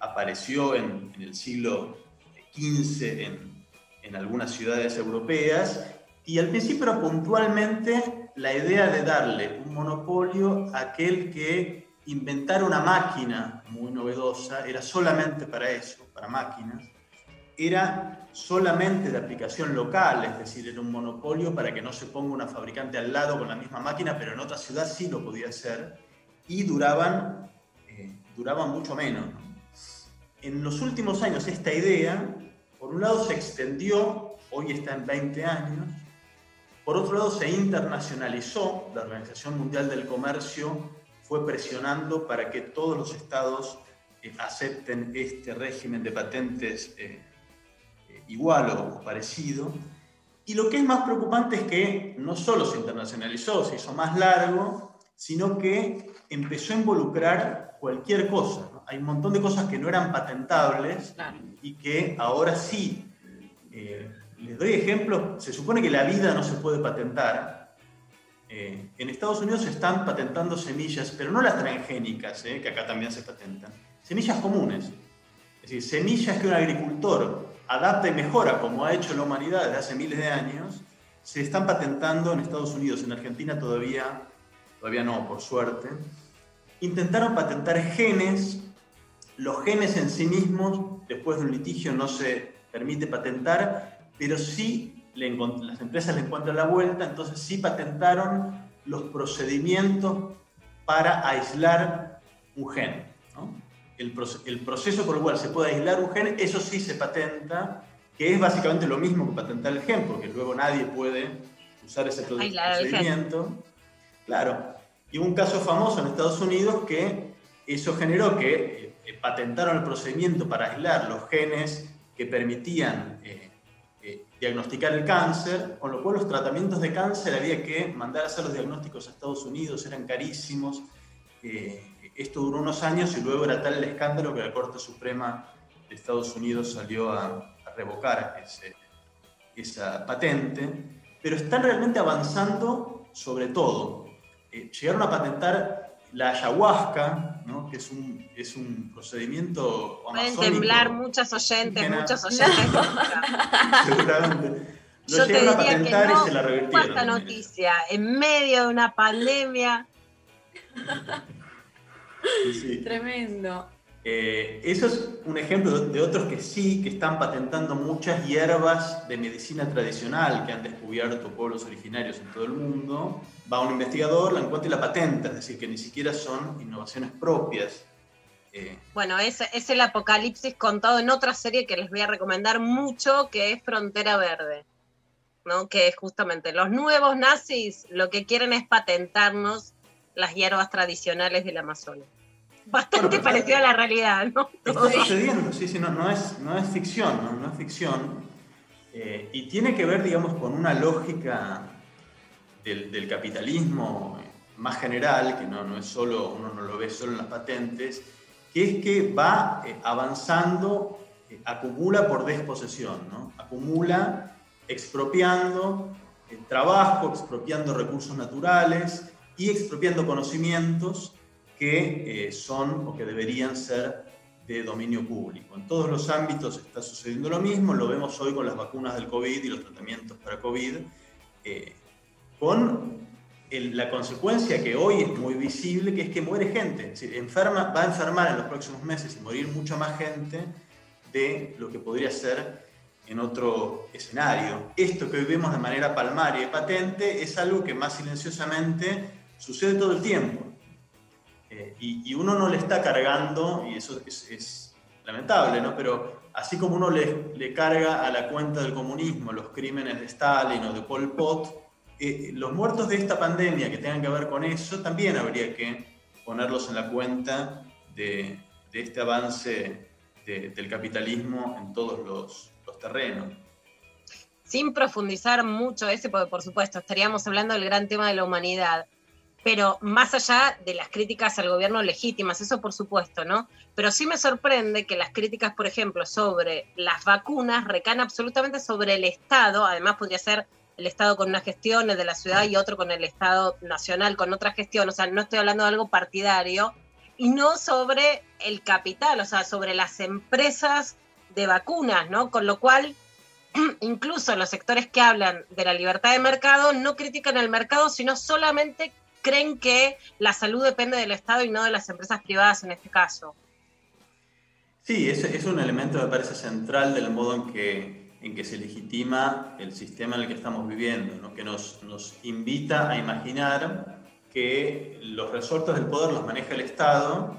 apareció en, en el siglo 15 en, en algunas ciudades europeas, y al principio era puntualmente la idea de darle un monopolio a aquel que inventara una máquina muy novedosa, era solamente para eso, para máquinas, era solamente de aplicación local, es decir, era un monopolio para que no se ponga una fabricante al lado con la misma máquina, pero en otra ciudad sí lo podía hacer, y duraban, eh, duraban mucho menos. En los últimos años esta idea, por un lado se extendió, hoy está en 20 años, por otro lado se internacionalizó, la Organización Mundial del Comercio fue presionando para que todos los estados eh, acepten este régimen de patentes eh, igual o parecido. Y lo que es más preocupante es que no solo se internacionalizó, se hizo más largo, sino que empezó a involucrar cualquier cosa. Hay un montón de cosas que no eran patentables y que ahora sí. Eh, les doy ejemplos, se supone que la vida no se puede patentar. Eh, en Estados Unidos se están patentando semillas, pero no las transgénicas, eh, que acá también se patentan, semillas comunes. Es decir, semillas que un agricultor adapta y mejora, como ha hecho la humanidad desde hace miles de años, se están patentando en Estados Unidos. En Argentina todavía, todavía no, por suerte. Intentaron patentar genes. Los genes en sí mismos, después de un litigio, no se permite patentar, pero sí las empresas le encuentran la vuelta, entonces sí patentaron los procedimientos para aislar un gen el, proceso por el cual se puede aislar un gen, eso sí se patenta, que es básicamente lo mismo que patentar el gen, porque luego nadie puede usar ese procedimiento. Claro. Y un caso famoso en Estados Unidos que eso generó que eh, patentaron el procedimiento para aislar los genes que permitían eh, eh, diagnosticar el cáncer, con lo cual los tratamientos de cáncer había que mandar a hacer los diagnósticos a Estados Unidos, eran carísimos. Esto duró unos años y luego era tal el escándalo que la Corte Suprema de Estados Unidos salió a, revocar esa patente, pero están realmente avanzando sobre todo. Llegaron a patentar la ayahuasca, que es un, es un procedimiento Pueden temblar muchas oyentes, muchos oyentes. Seguramente. Lo Yo te diría que no, y se la esta noticia, en medio de una pandemia. Tremendo. Eh, eso es un ejemplo de otros que sí, que están patentando muchas hierbas de medicina tradicional que han descubierto pueblos originarios en todo el mundo. Va un investigador, la encuentra y la patenta, es decir, que ni siquiera son innovaciones propias. Eh, bueno, es, es el apocalipsis contado en otra serie que les voy a recomendar mucho, que es Frontera Verde. ¿no? que es justamente los nuevos nazis lo que quieren es patentarnos las hierbas tradicionales del Amazonas. Bastante parecido a la realidad, ¿no? Está sucediendo, sí, sí, no, es, no es ficción, no, es ficción. Eh, y tiene que ver, digamos, con una lógica del, capitalismo más general, que no, no, es solo, uno no lo ve solo en las patentes, que es que va eh, avanzando, eh, acumula por desposesión, ¿no? Acumula expropiando trabajo, expropiando recursos naturales, y expropiando conocimientos que eh, son o que deberían ser de dominio público. En todos los ámbitos está sucediendo lo mismo, lo vemos hoy con las vacunas del COVID y los tratamientos para COVID, eh, con la consecuencia que hoy es muy visible, que es que muere gente. Es decir, enferma, va a enfermar en los próximos meses y morir mucha más gente de lo que podría ser en otro escenario. Esto que hoy vemos de manera palmaria y patente es algo que más silenciosamente sucede todo el tiempo. Eh, y, uno no le está cargando, y eso es, lamentable, ¿no? Pero así como uno le, le, carga a la cuenta del comunismo los crímenes de Stalin o de Pol Pot, eh, los muertos de esta pandemia que tengan que ver con eso, también habría que ponerlos en la cuenta de, este avance del capitalismo en todos los, los terrenos sin profundizar mucho ese, porque por supuesto estaríamos hablando del gran tema de la humanidad pero más allá de las críticas al gobierno legítimas, eso por supuesto, ¿no? Pero sí me sorprende que las críticas, por ejemplo, sobre las vacunas recaen absolutamente sobre el Estado, además podría ser el Estado con una gestión, de la ciudad y otro con el Estado nacional con otra gestión, o sea, no estoy hablando de algo partidario, y no sobre el capital, o sea, sobre las empresas de vacunas, ¿no? Con lo cual, incluso los sectores que hablan de la libertad de mercado no critican el mercado, sino solamente creen que la salud depende del Estado y no de las empresas privadas en este caso. Sí, es, es un elemento, me parece, central del modo en que en que se legitima el sistema en el que estamos viviendo, que nos, nos invita a imaginar que los resortes del poder los maneja el Estado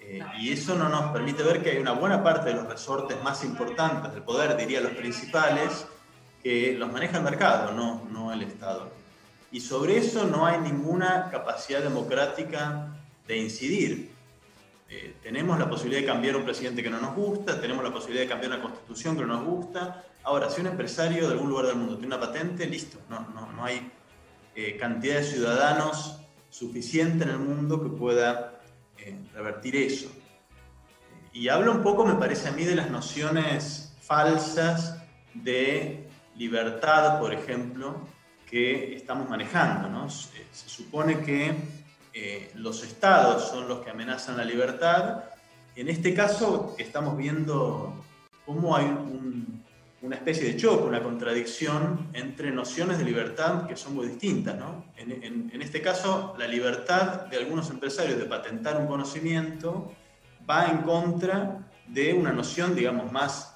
eh, y eso no nos permite ver que hay una buena parte de los resortes más importantes del poder, diría los principales, que los maneja el mercado, no, no el Estado. Y sobre eso no hay ninguna capacidad democrática de incidir. Eh, tenemos la posibilidad de cambiar un presidente que no nos gusta, tenemos la posibilidad de cambiar una constitución que no nos gusta. Ahora, si un empresario de algún lugar del mundo tiene una patente, listo, no, no, no hay eh, cantidad de ciudadanos suficiente en el mundo que pueda eh, revertir eso. Y habla un poco, me parece a mí, de las nociones falsas de libertad, por ejemplo, que estamos manejando. ¿no? Se, supone que eh, los estados son los que amenazan la libertad. En este caso estamos viendo cómo hay una especie de choque, una contradicción entre nociones de libertad que son muy distintas. ¿no? En, en, este caso, la libertad de algunos empresarios de patentar un conocimiento va en contra de una noción, digamos, más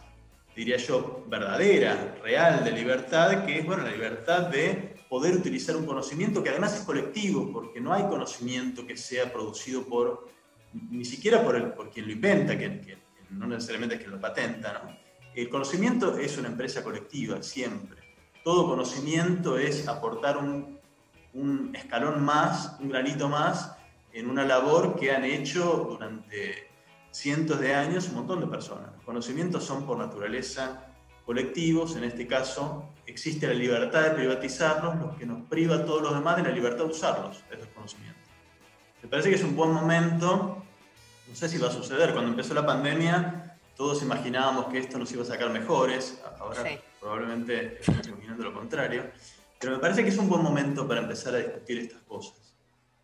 diría yo, verdadera, real de libertad, que es bueno, la libertad de poder utilizar un conocimiento que además es colectivo, porque no hay conocimiento que sea producido por, ni siquiera por, el, por quien lo inventa, que, no necesariamente es quien lo patenta. ¿no? El conocimiento es una empresa colectiva, siempre. Todo conocimiento es aportar un, escalón más, un granito más, en una labor que han hecho durante cientos de años un montón de personas. Los conocimientos son por naturaleza colectivos, en este caso existe la libertad de privatizarlos, lo que nos priva a todos los demás de la libertad de usarlos, esos conocimientos. Me parece que es un buen momento, no sé si va a suceder, cuando empezó la pandemia todos imaginábamos que esto nos iba a sacar mejores, ahora probablemente estamos imaginando lo contrario, pero me parece que es un buen momento para empezar a discutir estas cosas,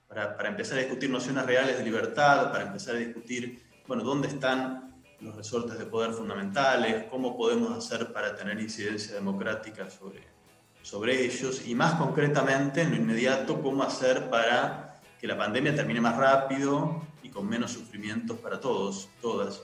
para, para empezar a discutir nociones reales de libertad, para empezar a discutir bueno, dónde están los resortes de poder fundamentales, cómo podemos hacer para tener incidencia democrática sobre, sobre ellos y más concretamente en lo inmediato, cómo hacer para que la pandemia termine más rápido y con menos sufrimientos para todos, todas.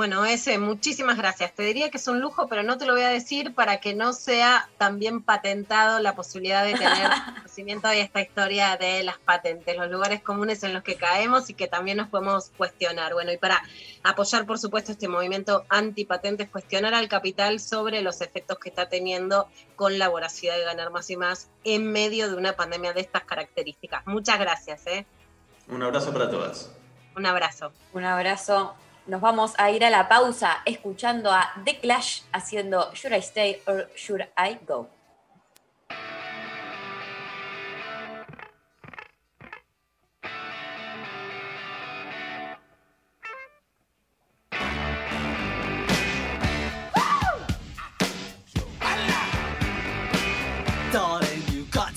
Bueno, ese, muchísimas gracias. Te diría que es un lujo, pero no te lo voy a decir para que no sea también patentado la posibilidad de tener conocimiento de esta historia de las patentes, los lugares comunes en los que caemos y que también nos podemos cuestionar. Bueno, y para apoyar, por supuesto, este movimiento antipatentes, cuestionar al capital sobre los efectos que está teniendo con la voracidad de ganar más y más en medio de una pandemia de estas características. Muchas gracias. ¿eh? Un abrazo para todas. Un abrazo. Un abrazo nos vamos a ir a la pausa escuchando a The Clash haciendo Should I Stay or Should I Go?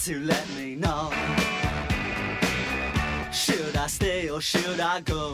To let me know. Should I stay or should I go?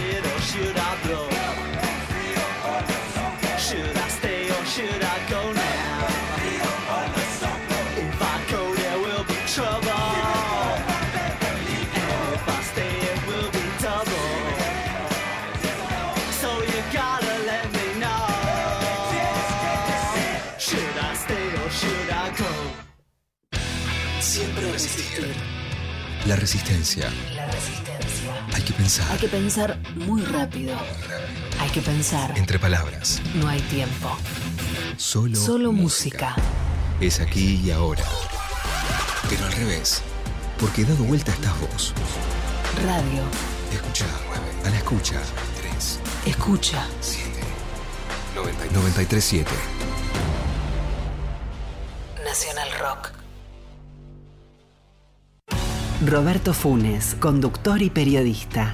La resistencia. La resistencia. Hay que pensar. Hay que pensar muy rápido. Hay que pensar. Entre palabras. No hay tiempo. Solo, Solo música. Es aquí y ahora. Pero al revés. Porque dado vuelta estás vos. Radio. Escucha. A la escucha. 3, Escucha. 7, 93.7. Nacional Rock. Roberto Funes, conductor y periodista.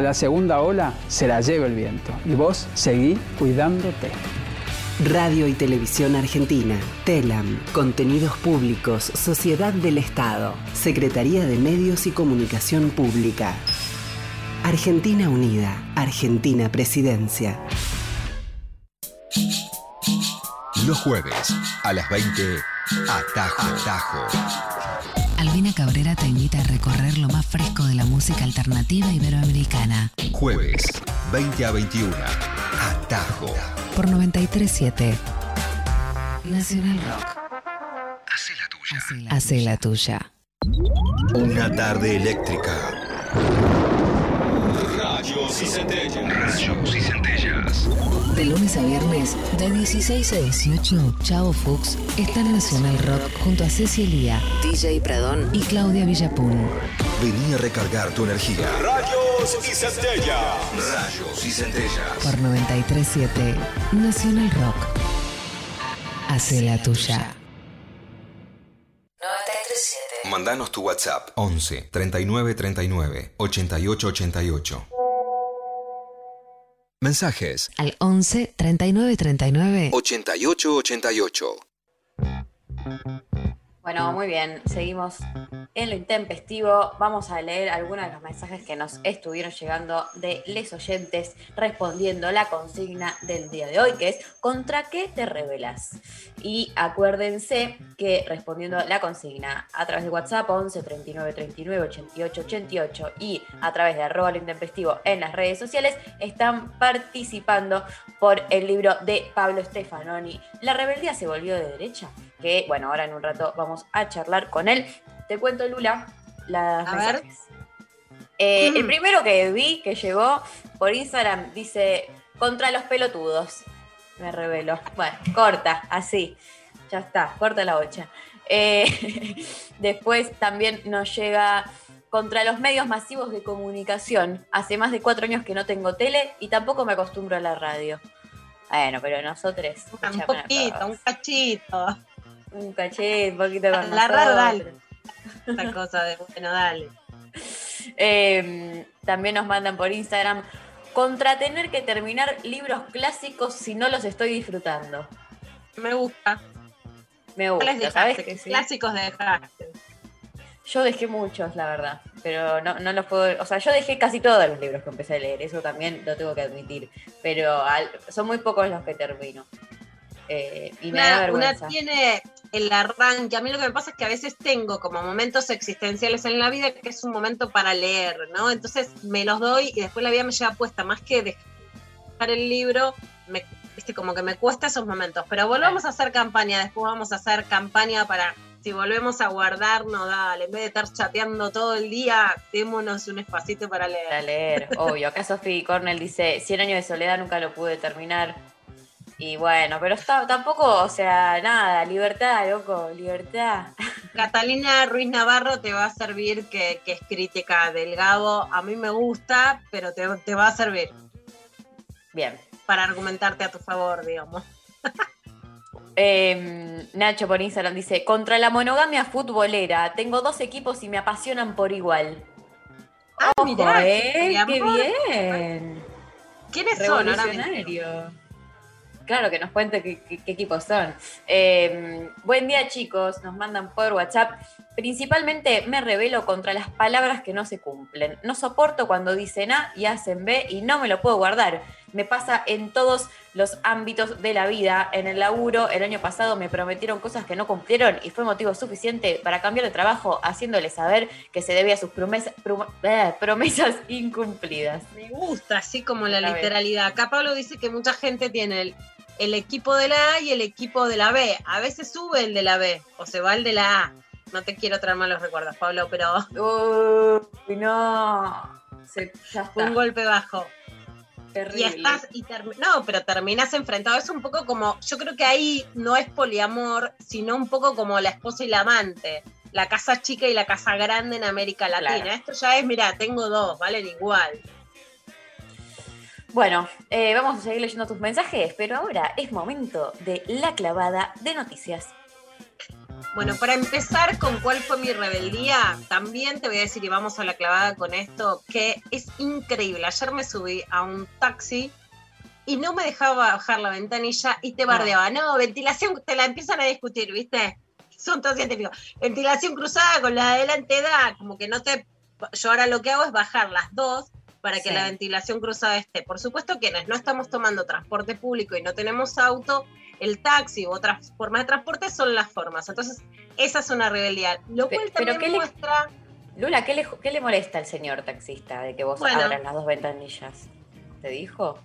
a la segunda ola se la lleve el viento. Y vos seguí cuidándote. Radio y Televisión Argentina. TELAM. Contenidos Públicos. Sociedad del Estado. Secretaría de Medios y Comunicación Pública. Argentina Unida. Argentina Presidencia. Los jueves a las 20. Atajo. Atajo. Albina Cabrera te invita a recorrer lo más fresco de la música alternativa iberoamericana Jueves, 20 a 21. Atajo. por 937 Nacional Rock. Hacé la tuya. Hace la tuya. Una tarde eléctrica. Rayos y centellas. Rayos y centellas. De lunes a viernes, de 16 a 18, Chavo Fuchs está en Nacional Rock junto a Ceci Elía, DJ Pradón y Claudia Villapun. Vení a recargar tu energía. Rayos y centellas. Rayos y centellas. Por 937 Nacional Rock. Hace la tuya. 937. Mandanos tu WhatsApp 11 39 39 88 88. Mensajes Al 11 39 39 88 88. Bueno, muy bien. Seguimos en lo intempestivo. Vamos a leer algunos de los mensajes que nos estuvieron llegando de les oyentes respondiendo la consigna del día de hoy, que es ¿contra qué te rebelas? Y acuérdense que respondiendo la consigna a través de WhatsApp 11 39 39 88 88 y a través de arroba lo intempestivo en las redes sociales están participando por el libro de Pablo Stefanoni. ¿La rebeldía se volvió de derecha? Que bueno, ahora en un rato vamos a charlar con él. Te cuento, Lula, las A ver. Eh, Mm. El primero que vi que llegó por Instagram dice contra los pelotudos. Me revelo. Bueno, corta, así. Ya está, corta la bocha. Eh, después también nos llega contra los medios masivos de comunicación. Hace más de cuatro años que no tengo tele y tampoco me acostumbro a la radio. Bueno, pero nosotros. Un poquito, un cachito. Un cachete, un poquito con La radio, dale. Esa cosa de, bueno, dale. Eh, también nos mandan por Instagram contra tener que terminar libros clásicos si no los estoy disfrutando. Me gusta. Me ¿Cuáles gusta, ¿sabes que sí? Clásicos dejaste. Yo dejé muchos, la verdad, pero no, no los puedo, o sea, yo dejé casi todos los libros que empecé a leer, eso también lo tengo que admitir, pero al- son muy pocos los que termino. Eh, y me da Una, una tiene el arranque. A mí lo que me pasa es que a veces tengo como momentos existenciales en la vida que es un momento para leer, ¿no? Entonces me los doy y después la vida me lleva puesta. Más que dejar el libro, me, viste, como que me cuesta esos momentos. Pero volvamos a hacer campaña. Después vamos a hacer campaña para si volvemos a guardarnos, dale, en vez de estar chateando todo el día, démonos un espacito para leer. Para leer, obvio. Acá Sophie Cornell dice, 100 años de soledad nunca lo pude terminar. Y bueno, pero está, tampoco, o sea, nada, libertad, loco, libertad. Catalina Ruiz Navarro te va a servir, que, que es crítica del Gabo. A mí me gusta, pero te, te va a servir Bien. para argumentarte a tu favor, digamos. Eh, Nacho por Instagram dice, contra la monogamia futbolera, tengo dos equipos y me apasionan por igual. Ah, Ojo, mirá, ¿eh? ¡Qué bien! ¿Quiénes son ahora mismo? Claro, que nos cuente qué, qué- qué equipos son. Eh, buen día, chicos. Nos mandan por WhatsApp. Principalmente me rebelo contra las palabras que no se cumplen. No soporto cuando dicen A y hacen B y no me lo puedo guardar. Me pasa en todos los ámbitos de la vida. En el laburo, el año pasado me prometieron cosas que no cumplieron y fue motivo suficiente para cambiar de trabajo, haciéndoles saber que se debía a sus promesas, prom- eh, promesas incumplidas. Me gusta, así como la literalidad. Acá Pablo dice que mucha gente tiene el, el equipo de la A y el equipo de la B. A veces sube el de la B o se va el de la A. No te quiero traer malos recuerdos, Pablo, pero Uy, no. Se, ya un golpe bajo. Terrible. Y estás, y no, pero terminas enfrentado. Es un poco como, yo creo que ahí no es poliamor, sino un poco como la esposa y la amante. La casa chica y la casa grande en América Latina. Claro. Esto ya es, mira, tengo dos, valen igual. Bueno, eh, vamos a seguir leyendo tus mensajes, pero ahora es momento de la clavada de noticias. Bueno, para empezar con cuál fue mi rebeldía, también te voy a decir, y vamos a la clavada con esto, que es increíble. Ayer me subí a un taxi y no me dejaba bajar la ventanilla y te bardeaba. No, ventilación, te la empiezan a discutir, ¿viste? Son todos científicos. Ventilación cruzada con la de adelante da, como que no te... Yo ahora lo que hago es bajar las dos para que Sí. la ventilación cruzada esté. Por supuesto, quienes no estamos tomando transporte público y no tenemos auto, el taxi u otras formas de transporte son las formas. Entonces, esa es una rebeldía. Lo cual pero también ¿qué le- muestra... Lula, ¿qué le, qué le molesta al señor taxista de que vos Bueno. abras las dos ventanillas? ¿Te dijo?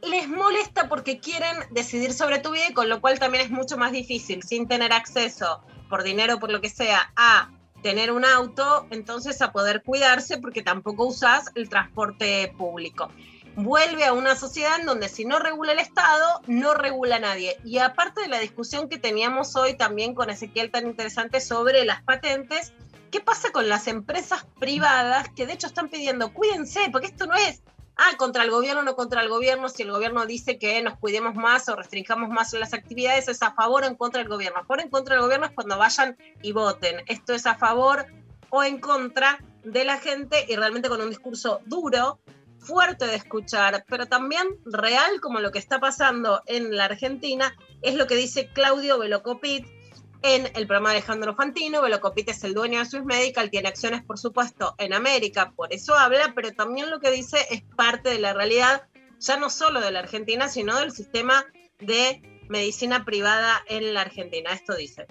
les molesta porque quieren decidir sobre tu vida y con lo cual también es mucho más difícil, sin tener acceso por dinero, por lo que sea, a tener un auto, entonces a poder cuidarse porque tampoco usas el transporte público. Vuelve a una sociedad en donde si no regula el Estado, no regula nadie. Y aparte de la discusión que teníamos hoy también con Ezequiel tan interesante sobre las patentes, ¿qué pasa con las empresas privadas que de hecho están pidiendo, cuídense, porque esto no es ah, contra el gobierno o no contra el gobierno, si el gobierno dice que nos cuidemos más o restringamos más las actividades, es a favor o en contra del gobierno. A favor o en contra del gobierno es cuando vayan y voten. Esto es a favor o en contra de la gente y realmente con un discurso duro, fuerte de escuchar, pero también real como lo que está pasando en la Argentina, es lo que dice Claudio Velocopit, en el programa de Alejandro Fantino. Velocopit es el dueño de Swiss Medical, tiene acciones, por supuesto, en América, por eso habla, pero también lo que dice es parte de la realidad, ya no solo de la Argentina, sino del sistema de medicina privada en la Argentina. Esto dice.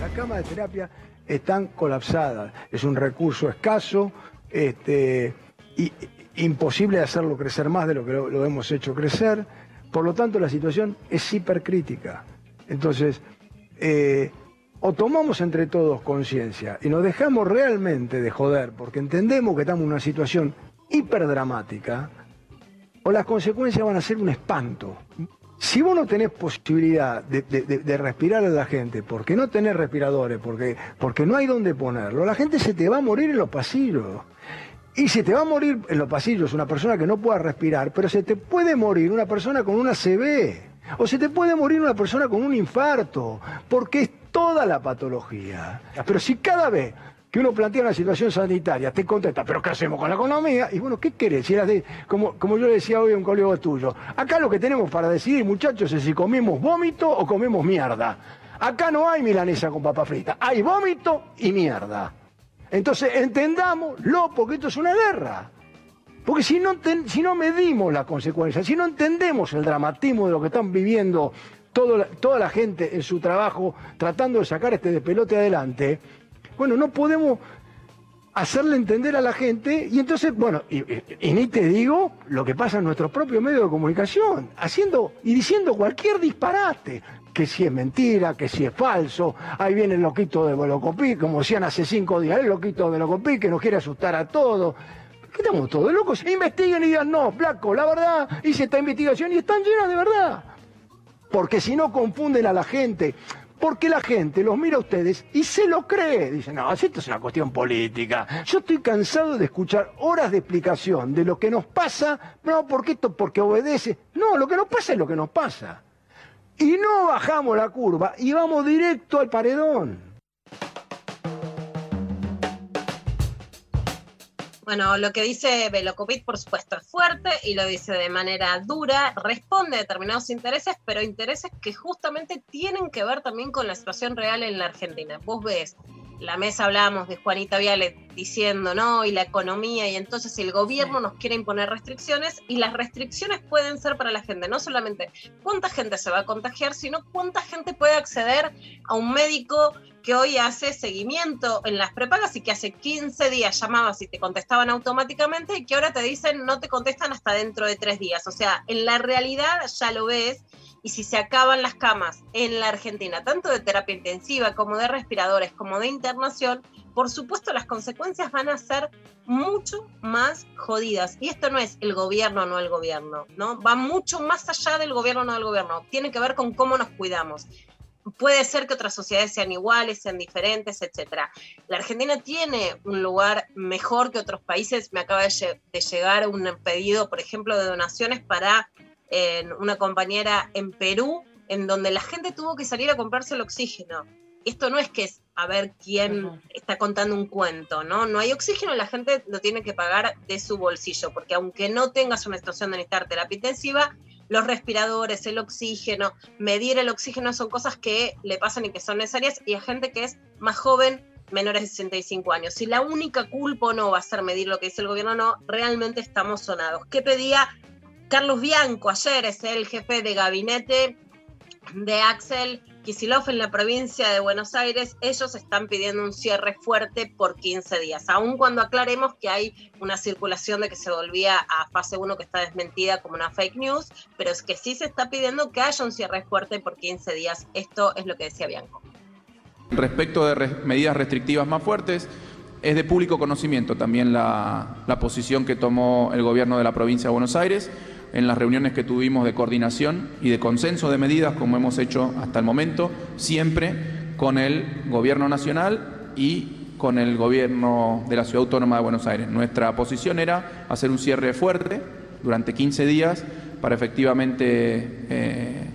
Las camas de terapia están colapsadas. Es un recurso escaso, este, y, imposible hacerlo crecer más de lo que lo, lo hemos hecho crecer. Por lo tanto, la situación es hipercrítica. Entonces, eh, o tomamos entre todos conciencia y nos dejamos realmente de joder porque entendemos que estamos en una situación hiperdramática, o las consecuencias van a ser un espanto. Si vos no tenés posibilidad de, respirar a la gente, porque no tenés respiradores, porque, porque no hay dónde ponerlo, la gente se te va a morir en los pasillos. Y se te va a morir en los pasillos una persona que no pueda respirar, pero se te puede morir una persona con una CB. O se te puede morir una persona con un infarto, porque es toda la patología. Pero si cada vez que uno plantea una situación sanitaria te contesta, pero ¿qué hacemos con la economía? Y bueno, ¿qué querés? Si como, como yo le decía hoy a un colega tuyo, acá lo que tenemos para decidir, muchachos, es si comemos vómito o comemos mierda. Acá no hay milanesa con papa frita, hay vómito y mierda. Entonces, entendámoslo, porque esto es una guerra. Porque si no, medimos las consecuencias, si no entendemos el dramatismo de lo que están viviendo toda la gente en su trabajo tratando de sacar este despelote adelante, bueno, no podemos hacerle entender a la gente y entonces, bueno, y, ni te digo lo que pasa en nuestros propios medios de comunicación, haciendo y diciendo cualquier disparate. que si es mentira, que si es falso. Ahí viene el loquito de Velocopí, como decían hace cinco días, el loquito de Velocopí que nos quiere asustar a todos. ¿Qué estamos todos locos? Investiguen y digan, no, flaco, la verdad, hice esta investigación y están llenas de verdad. Porque si no confunden a la gente. Porque la gente los mira a ustedes y se lo cree. Dicen, no, esto es una cuestión política. Yo estoy cansado de escuchar horas de explicación de lo que nos pasa. No, porque esto, porque obedece. No, lo que nos pasa es lo que nos pasa. Y no bajamos la curva y vamos directo al paredón. Bueno, lo que dice Velocopit, por supuesto, es fuerte y lo dice de manera dura, responde a determinados intereses, pero intereses que justamente tienen que ver también con la situación real en la Argentina. Vos ves, la mesa hablábamos de Juanita Viale diciendo, no, y la economía, y entonces el gobierno nos quiere imponer restricciones, y las restricciones pueden ser para la gente, no solamente cuánta gente se va a contagiar, sino cuánta gente puede acceder a un médico que hoy hace seguimiento en las prepagas y que hace 15 días llamabas y te contestaban automáticamente y que ahora te dicen no te contestan hasta dentro de tres días. O sea, en la realidad ya lo ves y si se acaban las camas en la Argentina, tanto de terapia intensiva como de respiradores, como de internación, por supuesto las consecuencias van a ser mucho más jodidas. Y esto no es el gobierno o no el gobierno, ¿no? Va mucho más allá del gobierno o no del gobierno. Tiene que ver con cómo nos cuidamos puede ser que otras sociedades sean iguales, sean diferentes, etcétera. La Argentina tiene un lugar mejor que otros países. Me acaba de, de llegar un pedido, por ejemplo, de donaciones para eh, una compañera en Perú, en donde la gente tuvo que salir a comprarse el oxígeno. Esto no es que es a ver quién está contando un cuento, ¿no? No hay oxígeno, la gente lo tiene que pagar de su bolsillo, porque aunque no tengas una situación de necesitar terapia intensiva, los respiradores, el oxígeno, medir el oxígeno son cosas que le pasan y que son necesarias y a gente que es más joven, menores de 65 años. Si la única culpa no va a ser medir lo que dice el gobierno, no, realmente estamos sonados. ¿Qué pedía Carlos Bianco ayer? Es el jefe de gabinete de Axel Kisilov en la provincia de Buenos Aires, ellos están pidiendo un cierre fuerte por 15 días, aun cuando aclaremos que hay una circulación de que se volvía a fase 1 que está desmentida como una fake news, pero es que sí se está pidiendo que haya un cierre fuerte por 15 días. Esto es lo que decía Bianco. Respecto de medidas restrictivas más fuertes, es de público conocimiento también la posición que tomó el gobierno de la provincia de Buenos Aires en las reuniones que tuvimos de coordinación y de consenso de medidas, como hemos hecho hasta el momento, siempre con el Gobierno Nacional y con el Gobierno de la Ciudad Autónoma de Buenos Aires. Nuestra posición era hacer un cierre fuerte durante 15 días para efectivamente eh,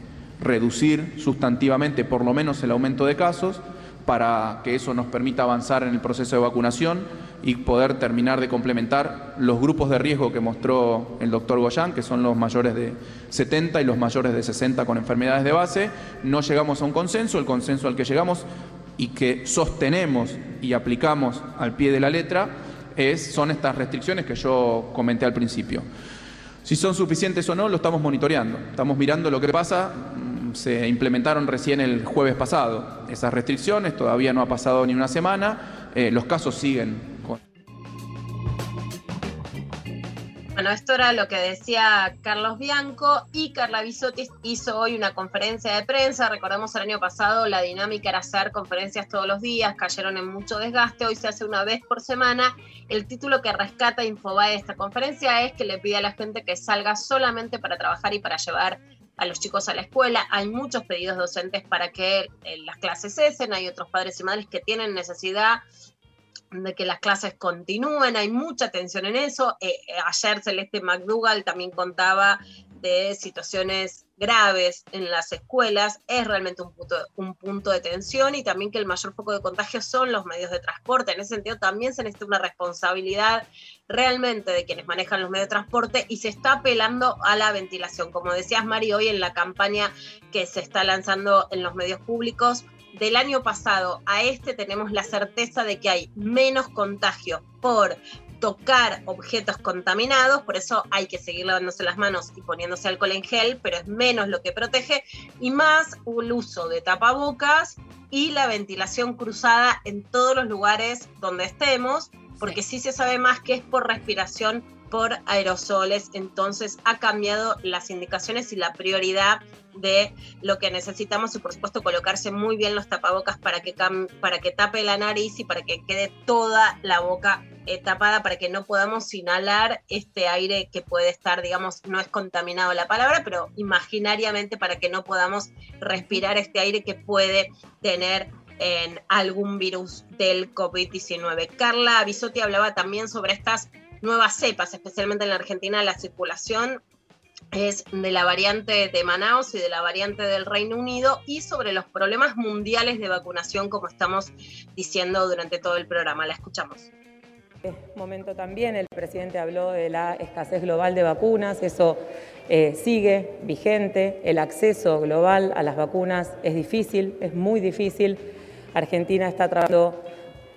reducir sustantivamente por lo menos el aumento de casos, para que eso nos permita avanzar en el proceso de vacunación y poder terminar de complementar los grupos de riesgo que mostró el doctor Goyán, que son los mayores de 70 y los mayores de 60 con enfermedades de base. No llegamos a un consenso, el consenso al que llegamos y que sostenemos y aplicamos al pie de la letra es, son estas restricciones que yo comenté al principio. Si son suficientes o no, lo estamos monitoreando. Estamos mirando lo que pasa. Se implementaron recién el jueves pasado esas restricciones, todavía no ha pasado ni una semana. Eh, los casos siguen Bueno, esto era lo que decía Carlos Bianco y Carla Bisotti hizo hoy una conferencia de prensa. Recordemos el año pasado la dinámica era hacer conferencias todos los días, cayeron en mucho desgaste, hoy se hace una vez por semana. El título que rescata Infobae de esta conferencia es que le pide a la gente que salga solamente para trabajar y para llevar a los chicos a la escuela. Hay muchos pedidos docentes para que eh, las clases cesen, hay otros padres y madres que tienen necesidad de que las clases continúen, hay mucha tensión en eso. Eh, eh, ayer Celeste McDougall también contaba de situaciones graves en las escuelas, es realmente un punto, un punto de tensión y también que el mayor foco de contagio son los medios de transporte. En ese sentido también se necesita una responsabilidad realmente de quienes manejan los medios de transporte y se está apelando a la ventilación. Como decías, Mari, hoy en la campaña que se está lanzando en los medios públicos, del año pasado a este tenemos la certeza de que hay menos contagios por tocar objetos contaminados, por eso hay que seguir lavándose las manos y poniéndose alcohol en gel, pero es menos lo que protege, y más el uso de tapabocas y la ventilación cruzada en todos los lugares donde estemos, porque sí, se sabe más que es por respiración por aerosoles, entonces ha cambiado las indicaciones y la prioridad de lo que necesitamos y por supuesto colocarse muy bien los tapabocas para que, para que tape la nariz y para que quede toda la boca eh, tapada para que no podamos inhalar este aire que puede estar, digamos, no es contaminado la palabra, pero imaginariamente para que no podamos respirar este aire que puede tener en algún virus del COVID-19. Carla Bisotti hablaba también sobre estas nuevas cepas, especialmente en la Argentina, la circulación es de la variante de Manaus y de la variante del Reino Unido y sobre los problemas mundiales de vacunación, como estamos diciendo durante todo el programa. La escuchamos. En este momento también el presidente habló de la escasez global de vacunas, eso eh, sigue vigente, el acceso global a las vacunas es difícil, es muy difícil. Argentina está trabajando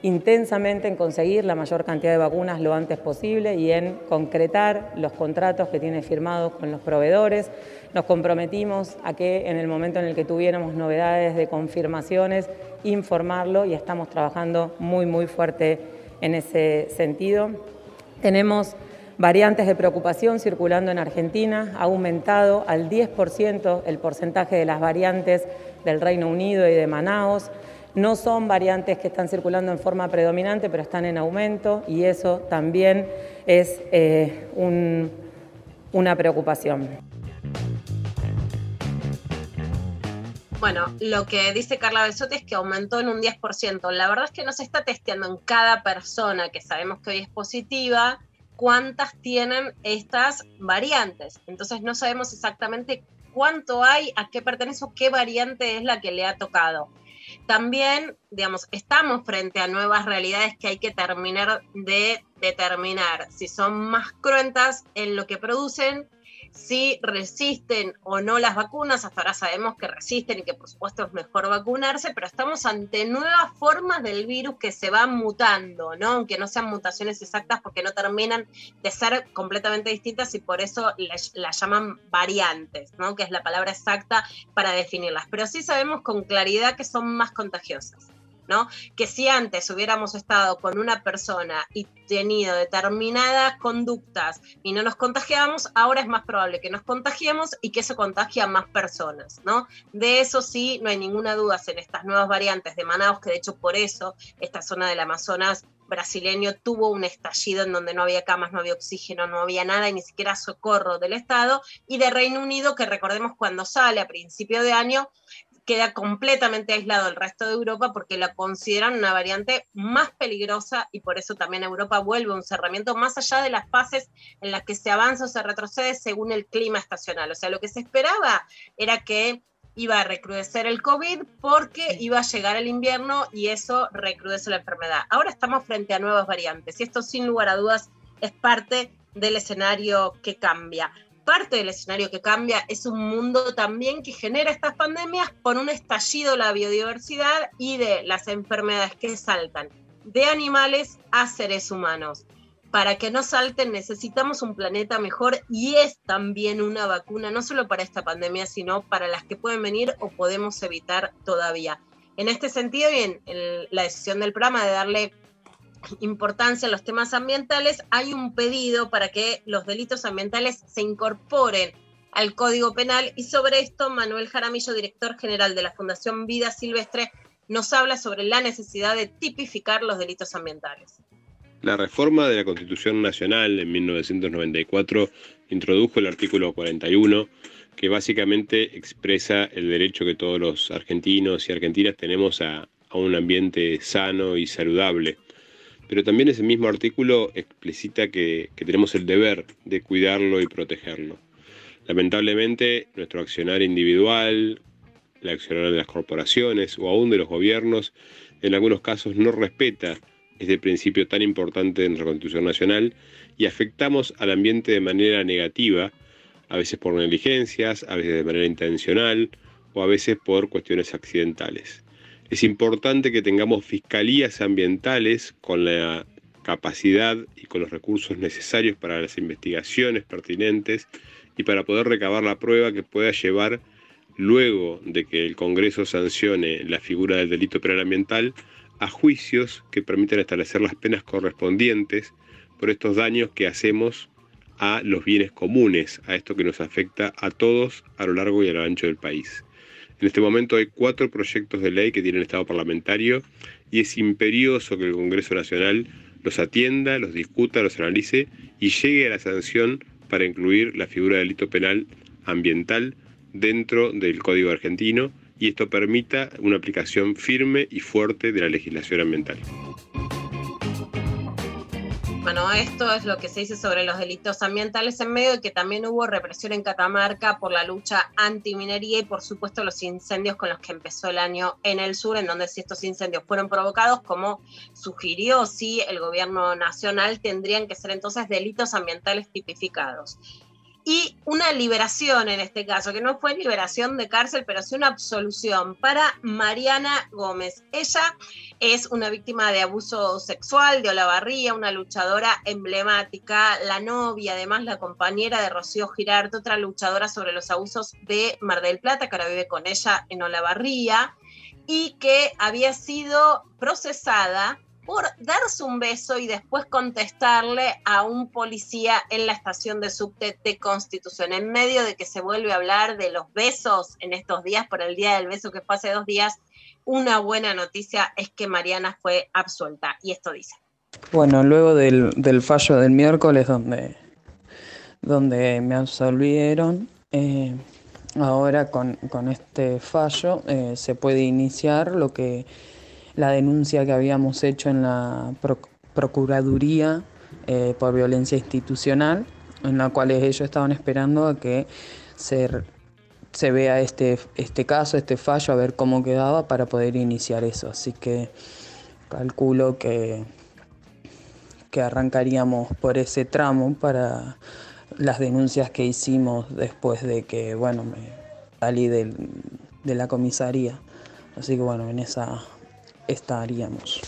intensamente en conseguir la mayor cantidad de vacunas lo antes posible y en concretar los contratos que tiene firmados con los proveedores. Nos comprometimos a que en el momento en el que tuviéramos novedades de confirmaciones, informarlo y estamos trabajando muy, muy fuerte en ese sentido. Tenemos variantes de preocupación circulando en Argentina, ha aumentado al 10% el porcentaje de las variantes del Reino Unido y de Manaos. No son variantes que están circulando en forma predominante, pero están en aumento y eso también es eh, un, una preocupación. Bueno, lo que dice Carla Besotti es que aumentó en un 10%. La verdad es que no se está testeando en cada persona que sabemos que hoy es positiva cuántas tienen estas variantes. Entonces no sabemos exactamente cuánto hay, a qué pertenece o qué variante es la que le ha tocado también, digamos, estamos frente a nuevas realidades que hay que terminar de determinar. Si son más cruentas en lo que producen si resisten o no las vacunas. Hasta ahora sabemos que resisten y que por supuesto es mejor vacunarse, pero estamos ante nuevas formas del virus que se van mutando, ¿no? Aunque no sean mutaciones exactas porque no terminan de ser completamente distintas y por eso las llaman variantes, ¿no? Que es la palabra exacta para definirlas. Pero sí sabemos con claridad que son más contagiosas. ¿No? Que si antes hubiéramos estado con una persona y tenido determinadas conductas y no nos contagiamos, ahora es más probable que nos contagiemos y que eso contagie a más personas, ¿no? De eso sí, no hay ninguna duda en estas nuevas variantes de Manaus, que de hecho por eso esta zona del Amazonas brasileño tuvo un estallido en donde no había camas, no había oxígeno, no había nada y ni siquiera socorro del Estado, y de Reino Unido, que recordemos cuando sale a principio de año, queda completamente aislado del resto de Europa porque la consideran una variante más peligrosa y por eso también Europa vuelve a un cerramiento más allá de las fases en las que se avanza o se retrocede según el clima estacional. O sea, lo que se esperaba era que iba a recrudecer el COVID porque iba a llegar el invierno y eso recrudece la enfermedad. Ahora estamos frente a nuevas variantes y esto sin lugar a dudas es parte del escenario que cambia parte del escenario que cambia es un mundo también que genera estas pandemias por un estallido de la biodiversidad y de las enfermedades que saltan de animales a seres humanos. Para que no salten necesitamos un planeta mejor y es también una vacuna, no solo para esta pandemia, sino para las que pueden venir o podemos evitar todavía. En este sentido, bien, la decisión del programa de darle importancia en los temas ambientales, hay un pedido para que los delitos ambientales se incorporen al Código Penal y sobre esto Manuel Jaramillo, director general de la Fundación Vida Silvestre, nos habla sobre la necesidad de tipificar los delitos ambientales. La reforma de la Constitución Nacional en 1994 introdujo el artículo 41 que básicamente expresa el derecho que todos los argentinos y argentinas tenemos a, a un ambiente sano y saludable pero también ese mismo artículo explicita que, tenemos el deber de cuidarlo y protegerlo. Lamentablemente, nuestro accionar individual, el accionar de las corporaciones o aún de los gobiernos, en algunos casos no respeta este principio tan importante de nuestra Constitución Nacional y afectamos al ambiente de manera negativa, a veces por negligencias, a veces de manera intencional o a veces por cuestiones accidentales. Es importante que tengamos fiscalías ambientales con la capacidad y con los recursos necesarios para las investigaciones pertinentes y para poder recabar la prueba que pueda llevar luego de que el Congreso sancione la figura del delito penal ambiental a juicios que permitan establecer las penas correspondientes por estos daños que hacemos a los bienes comunes, a esto que nos afecta a todos a lo largo y a lo ancho del país. En este momento hay cuatro proyectos de ley que tienen estado parlamentario y es imperioso que el Congreso Nacional los atienda, los discuta, los analice y llegue a la sanción para incluir la figura de delito penal ambiental dentro del Código argentino y esto permita una aplicación firme y fuerte de la legislación ambiental. Bueno, esto es lo que se dice sobre los delitos ambientales en medio de que también hubo represión en Catamarca por la lucha antiminería y por supuesto los incendios con los que empezó el año en el sur, en donde si estos incendios fueron provocados, como sugirió sí el gobierno nacional, tendrían que ser entonces delitos ambientales tipificados y una liberación en este caso, que no fue liberación de cárcel, pero sí una absolución para Mariana Gómez. Ella es una víctima de abuso sexual de Olavarría, una luchadora emblemática, la novia, además la compañera de Rocío Girard, otra luchadora sobre los abusos de Mar del Plata, que ahora vive con ella en Olavarría, y que había sido procesada por darse un beso y después contestarle a un policía en la estación de subte de Constitución. En medio de que se vuelve a hablar de los besos en estos días, por el día del beso que fue hace dos días, una buena noticia es que Mariana fue absuelta. Y esto dice. Bueno, luego del, fallo del miércoles donde, donde me absolvieron, eh, ahora con, con, este fallo eh, se puede iniciar lo que la denuncia que habíamos hecho en la Procuraduría eh, por violencia institucional, en la cual ellos estaban esperando a que se, se vea este, este caso, este fallo, a ver cómo quedaba para poder iniciar eso. Así que calculo que, que arrancaríamos por ese tramo para las denuncias que hicimos después de que, bueno, me salí del, de la comisaría. Así que bueno, en esa estaríamos.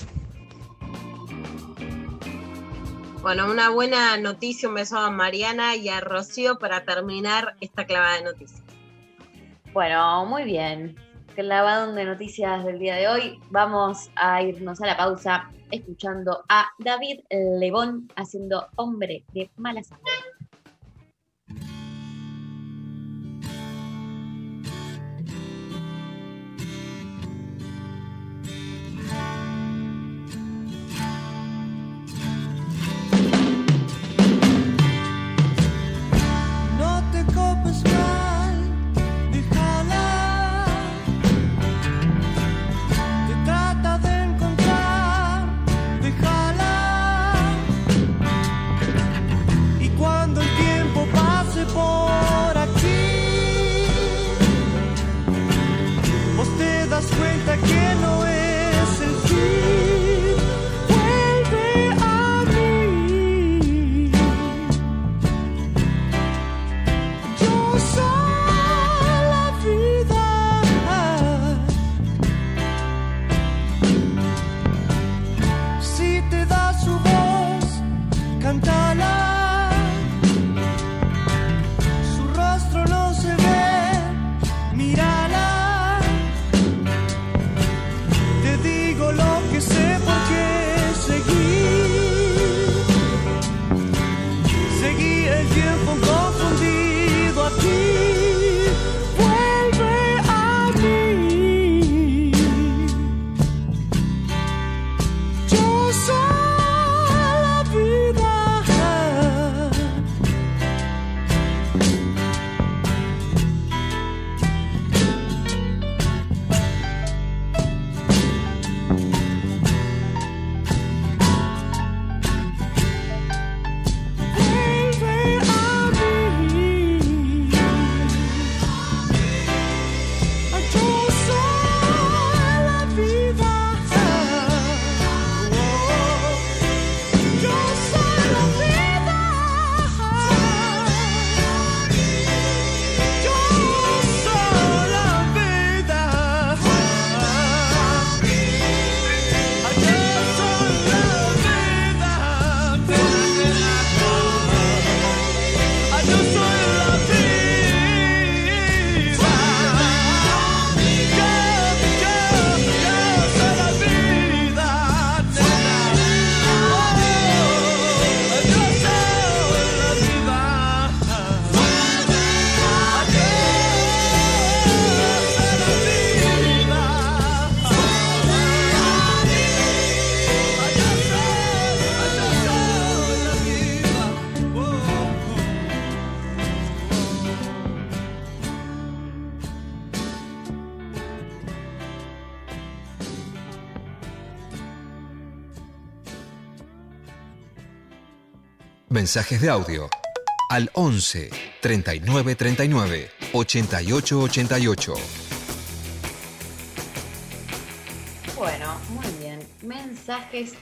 Bueno, una buena noticia, un beso a Mariana y a Rocío para terminar esta clavada de noticias. Bueno, muy bien. Clavadón de noticias del día de hoy. Vamos a irnos a la pausa escuchando a David Lebón haciendo Hombre de Mala Sangre. Mensajes de audio al 11 39 39 88 88. Bueno, muy bien. Mensajes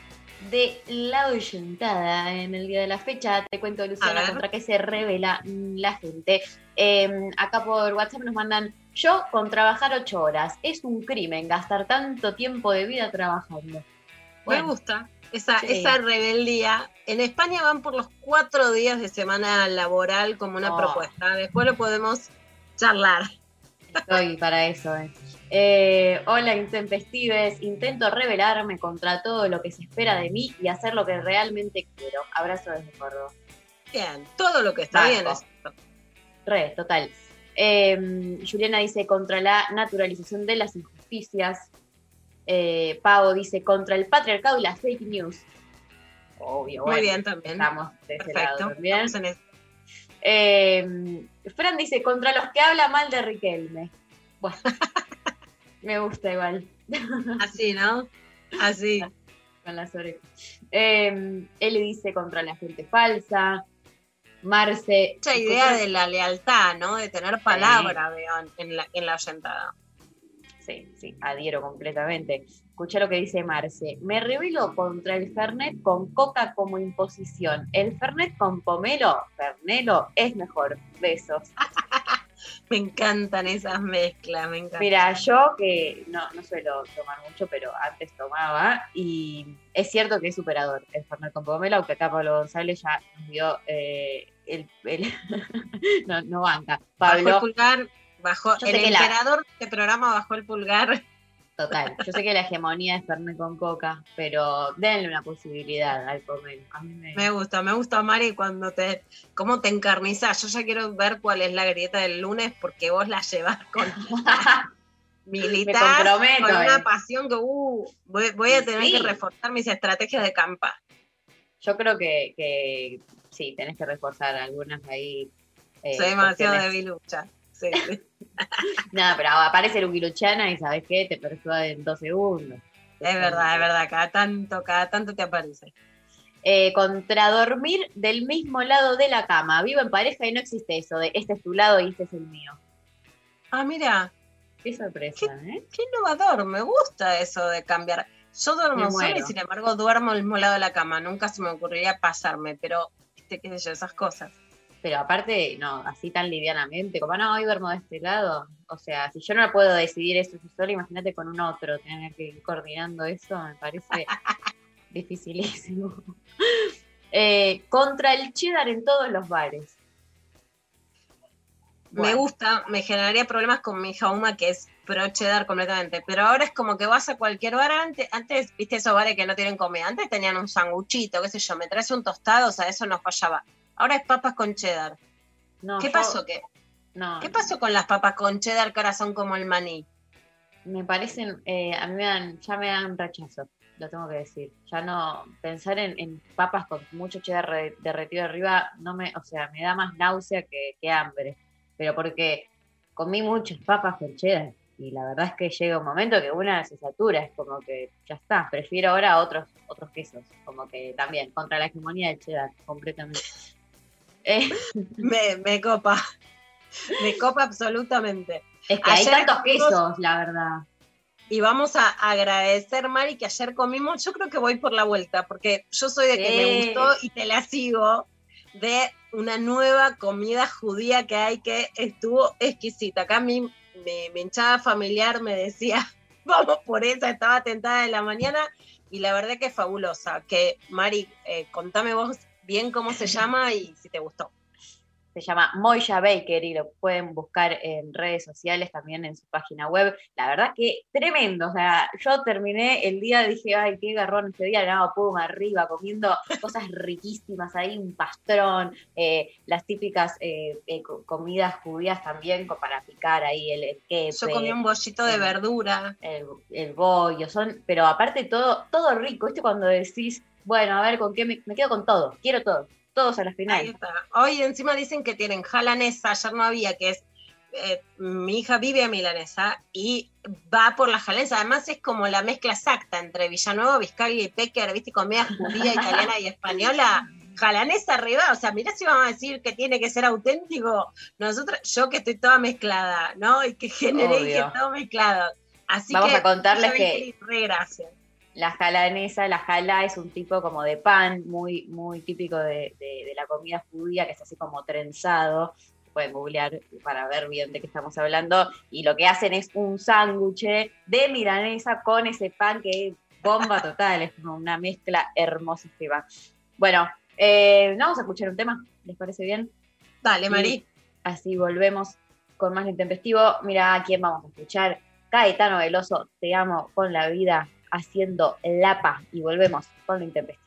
de la oyentada en el día de la fecha. Te cuento, Luciana, contra qué se revela mm, la gente. Eh, acá por WhatsApp nos mandan, yo con trabajar ocho horas. Es un crimen gastar tanto tiempo de vida trabajando. Me gusta esa, Sí. esa rebeldía. En España van por los cuatro días de semana laboral como una Oh. propuesta. Después lo podemos charlar. Estoy para eso. eh. Eh, hola, intempestives. Intento rebelarme contra todo lo que se espera de mí y hacer lo que realmente quiero. Abrazo desde Córdoba. Bien, todo lo que está Banco. bien es Re, total. Eh, Juliana dice contra la naturalización de las injusticias. Eh, Pau dice contra el patriarcado y las fake news. Obvio, Muy bueno, bien también. Estamos de ese lado Perfecto. también. Estamos en eso. Eh, Fran dice contra los que habla mal de Riquelme. Bueno, me gusta igual. Así, ¿no? Así. Con las orejas. Eh, él dice contra la gente falsa. Marce. Mucha idea de la lealtad, ¿no? De tener palabra, veo, en la, en la oyentada. Sí, sí, adhiero completamente. Escucha lo que dice Marce. Me rebelo contra el Fernet con coca como imposición. El Fernet con pomelo, Fernelo, es mejor. Besos. Me encantan esas mezclas, me encantan. Mira, yo que no, no suelo tomar mucho, pero antes tomaba, y es cierto que es superador el Fernet con pomelo, aunque acá Pablo González ya nos dio eh, el, el- no, no banca. El Pablo, pulgar, bajó, el que la- emperador de este programa bajó el pulgar. total, yo sé que la hegemonía es Fernet con coca, pero denle una posibilidad al. A mí me, Me gusta, me gusta, Mari, cuando te, cómo te encarnizás. Yo ya quiero ver cuál es la grieta del lunes porque vos la llevas con militar, con una eh. pasión que uh, voy, voy a tener sí. que reforzar mis estrategias de campa. Yo creo que, que sí, tenés que reforzar algunas ahí. eh, Soy demasiado debilucha. No, pero aparece Luqui Luciana y ¿sabes qué? Te persuade en dos segundos. Es verdad, es verdad, cada tanto, cada tanto te aparece. Eh, contra dormir del mismo lado de la cama. Vivo en pareja y no existe eso de este es tu lado y este es el mío. Ah, mira, Qué sorpresa, ¿eh? qué innovador, me gusta eso de cambiar. Yo duermo sola y sin embargo duermo al mismo lado de la cama. Nunca se me ocurriría pasarme, pero, viste, qué sé yo, esas cosas. Pero aparte, no, así tan livianamente, como no, hoy duermo de este lado. O sea, si yo no puedo decidir eso yo sola, imagínate con un otro, tener que ir coordinando eso, me parece dificilísimo. Eh, contra el cheddar en todos los bares. Me gusta, me generaría problemas con mi hija Uma, que es pro cheddar completamente. Pero ahora es como que vas a cualquier bar. Antes, antes viste esos bares que no tienen comida. Antes tenían un sanguchito, qué sé yo, me traes un tostado, o sea, eso no fallaba. Ahora es papas con cheddar. No, ¿Qué yo- pasó? ¿Qué, No, ¿Qué pasó con las papas con cheddar que ahora son como el maní? me parecen, eh, a mí me dan, ya me dan rechazo, lo tengo que decir. Ya no, pensar en, en papas con mucho cheddar re- derretido arriba, no me, o sea, me da más náusea que, que hambre. Pero porque comí muchas papas con cheddar y la verdad es que llega un momento que una se satura, es como que ya está, prefiero ahora otros, otros quesos, como que también, contra la hegemonía del cheddar, completamente. Eh, Me, me copa. Me copa absolutamente. es que hay tantos comimos- quesos, la verdad. Y vamos a agradecer, Mari, que ayer comimos, yo creo que voy por la vuelta, porque yo soy de que Sí. me gustó y te la sigo, de una nueva comida judía que hay que estuvo exquisita. Acá mi, mi, mi hinchada familiar me decía, vamos por esa, estaba tentada en la mañana y la verdad que es fabulosa. Que Mari, eh, contame vos bien cómo se llama y si te gustó. se llama Moya Baker y lo pueden buscar en redes sociales, también en su página web. La verdad que tremendo, o sea, yo terminé el día, dije, ay, qué garrón este día, no, pum, arriba, comiendo cosas riquísimas ahí, un pastrón, eh, las típicas eh, eh, co- comidas judías también para picar ahí el, el Yo comí un bollito de verdura. el, el bollo, son, pero aparte todo, todo rico, ¿viste? Cuando decís, bueno, a ver, ¿con qué me, me quedo con todo? Quiero todo, todos a la Ahí final. está. Hoy encima dicen que tienen jalanesa, ayer no había, que es, eh, mi hija vive a milanesa y va por la jalanesa. Además es como la mezcla exacta entre Villanueva, Vizcaya y Pecker, ¿viste? Comida judía, italiana y española. jalanesa arriba, o sea, mirá si vamos a decir que tiene que ser auténtico, nosotros, yo que estoy toda mezclada, ¿no? Y que generé y que Obvio. todo mezclado. Así Vamos que a contarles que- Re gracias. La jalanesa, la jala es un tipo como de pan muy, muy típico de, de- de la comida judía, que es así como trenzado. Pueden googlear para ver bien de qué estamos hablando. Y lo que hacen es un sándwich de milanesa con ese pan que es bomba total, es como una mezcla hermosísima. Bueno, eh, vamos a escuchar un tema, ¿les parece bien? Dale, Mari. Así volvemos con más intempestivo. Mira a quién vamos a escuchar. Caetano Veloso, te amo con la vida, haciendo lapa. Y volvemos con lo intempestivo.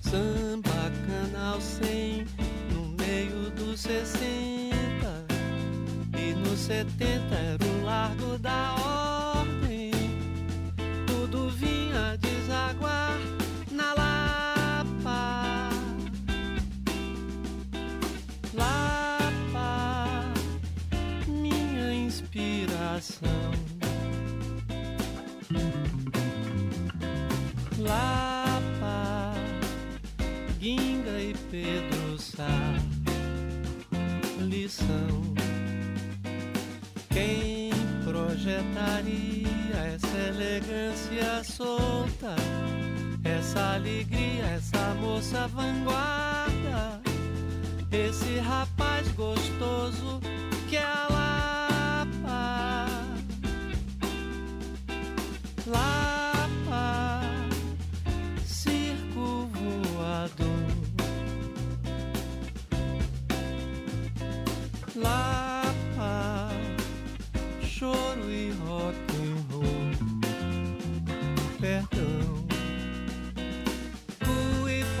Samba canal 100 no meio dos 60 e no 70 era o largo da ordem. Inspiração. Lapa, Guinga e Pedro Sá. Lição. Quem projetaria essa elegância solta, essa alegria, essa moça vanguarda, esse rapaz gostoso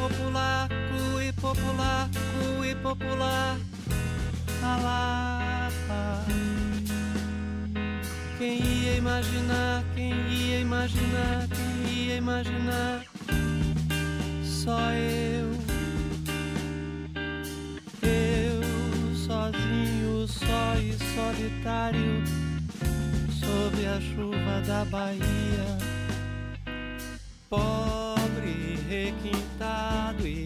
popular, cui popular, cui popular. A Quem ia imaginar, quem ia imaginar, quem ia imaginar? Só eu. Eu sozinho, só e solitário, sob a chuva da Bahia. Pobre requintado, e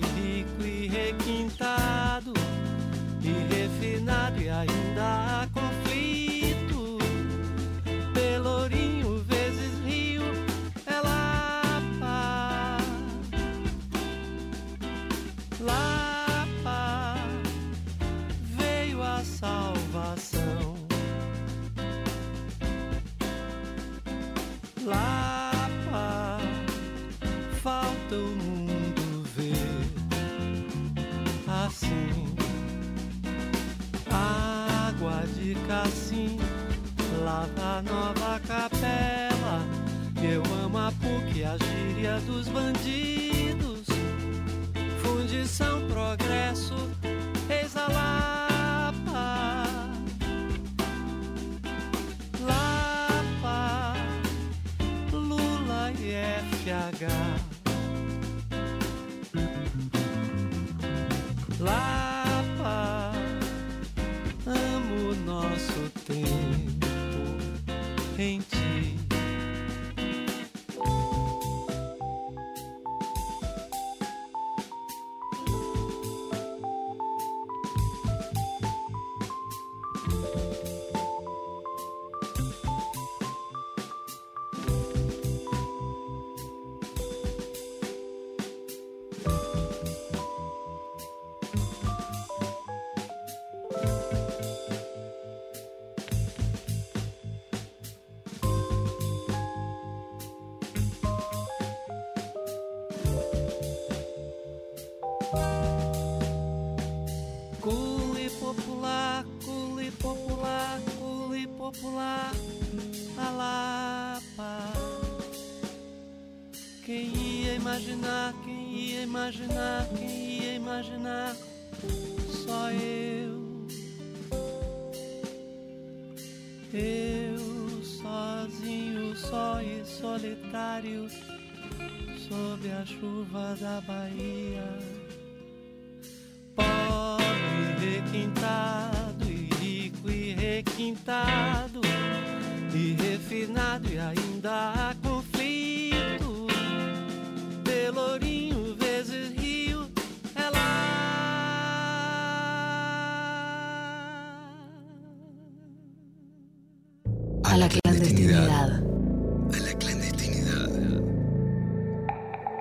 bandidos.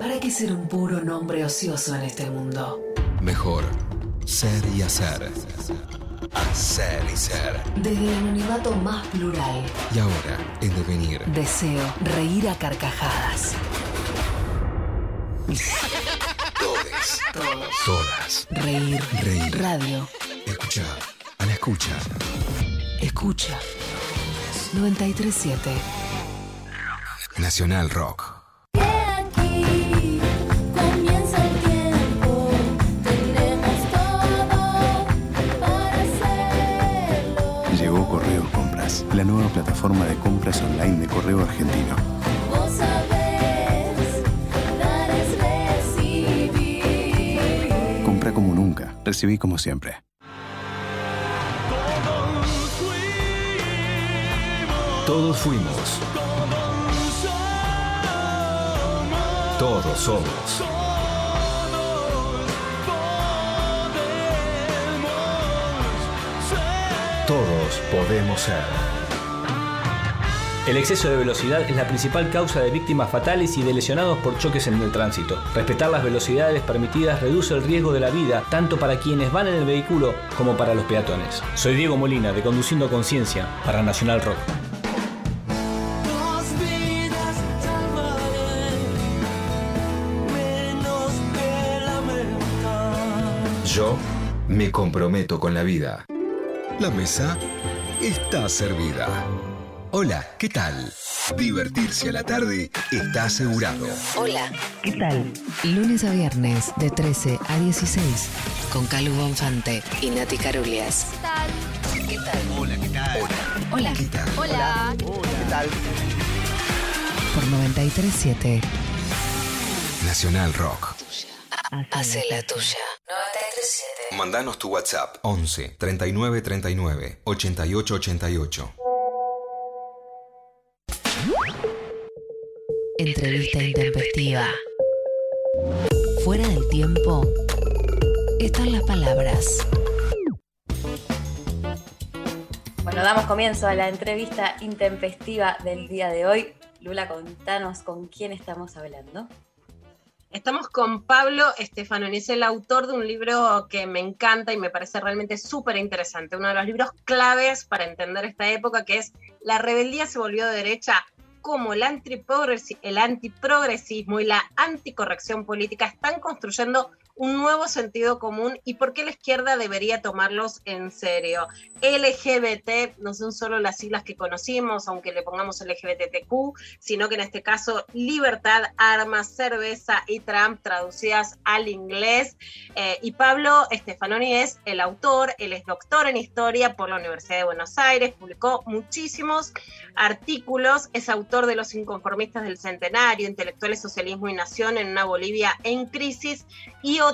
¿Para qué ser un puro nombre ocioso en este mundo? Mejor ser y hacer. Hacer y ser. Desde el anonimato más plural. Y ahora, en devenir. Deseo reír a carcajadas. Todes. Todos. Todas. Reír. Reír. Radio. Escucha. A la escucha. Escucha. 937. Nacional Rock. La nueva plataforma de compras online de Correo Argentino. Vos sabés, dar es recibir. Compra como nunca, recibí como siempre. Todos fuimos. Todos somos. Todos podemos ser. El exceso de velocidad es la principal causa de víctimas fatales y de lesionados por choques en el tránsito. Respetar las velocidades permitidas reduce el riesgo de la vida tanto para quienes van en el vehículo como para los peatones. Soy Diego Molina de Conduciendo Conciencia para Nacional Rock. Yo me comprometo con la vida. La mesa está servida. Hola, ¿qué tal? Divertirse a la tarde está asegurado. Hola. ¿Qué tal? Lunes a viernes de 13 a 16 con Calu Bonfante y Nati Carulias. ¿Qué tal? Hola, ¿qué tal? Hola. ¿Qué tal? Hola. ¿Qué tal? Por 937 Nacional Rock. Hace la tuya. 937 Mandanos tu WhatsApp 11 39 39 88 88. Entrevista intempestiva. Fuera del tiempo están las palabras. Bueno, damos comienzo a la entrevista intempestiva del día de hoy. Lula, contanos con quién estamos hablando. Estamos con Pablo Estefanoni, es el autor de un libro que me encanta y me parece realmente súper interesante, uno de los libros claves para entender esta época, que es La rebeldía se volvió de derecha, cómo el, antiprogresi- el antiprogresismo y la anticorrección política están construyendo un nuevo sentido común y por qué la izquierda debería tomarlos en serio. LGBT no son solo las siglas que conocimos, aunque le pongamos LGBTQ, sino que en este caso libertad, armas, cerveza y Trump traducidas al inglés. Eh, y Pablo Stefanoni es el autor, él es doctor en historia por la Universidad de Buenos Aires, publicó muchísimos artículos, es autor de Los inconformistas del centenario, Intelectuales, Socialismo y Nación en una Bolivia en crisis y otros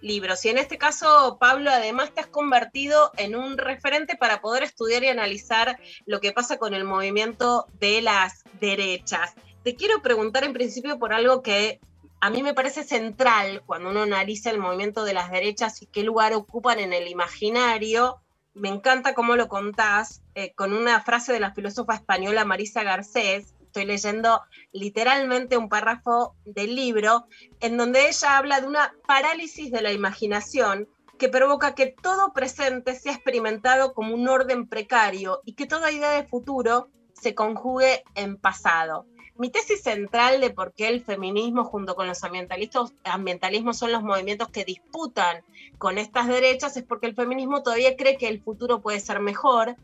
libros. Y en este caso, Pablo, además te has convertido en un referente para poder estudiar y analizar lo que pasa con el movimiento de las derechas. Te quiero preguntar en principio por algo que a mí me parece central cuando uno analiza el movimiento de las derechas y qué lugar ocupan en el imaginario. Me encanta cómo lo contás eh, con una frase de la filósofa española Marisa Garcés. Estoy leyendo literalmente un párrafo del libro en donde ella habla de una parálisis de la imaginación que provoca que todo presente sea experimentado como un orden precario y que toda idea de futuro se conjugue en pasado. Mi tesis central de por qué el feminismo junto con los ambientalismos son los movimientos que disputan con estas derechas es porque el feminismo todavía cree que el futuro puede ser mejor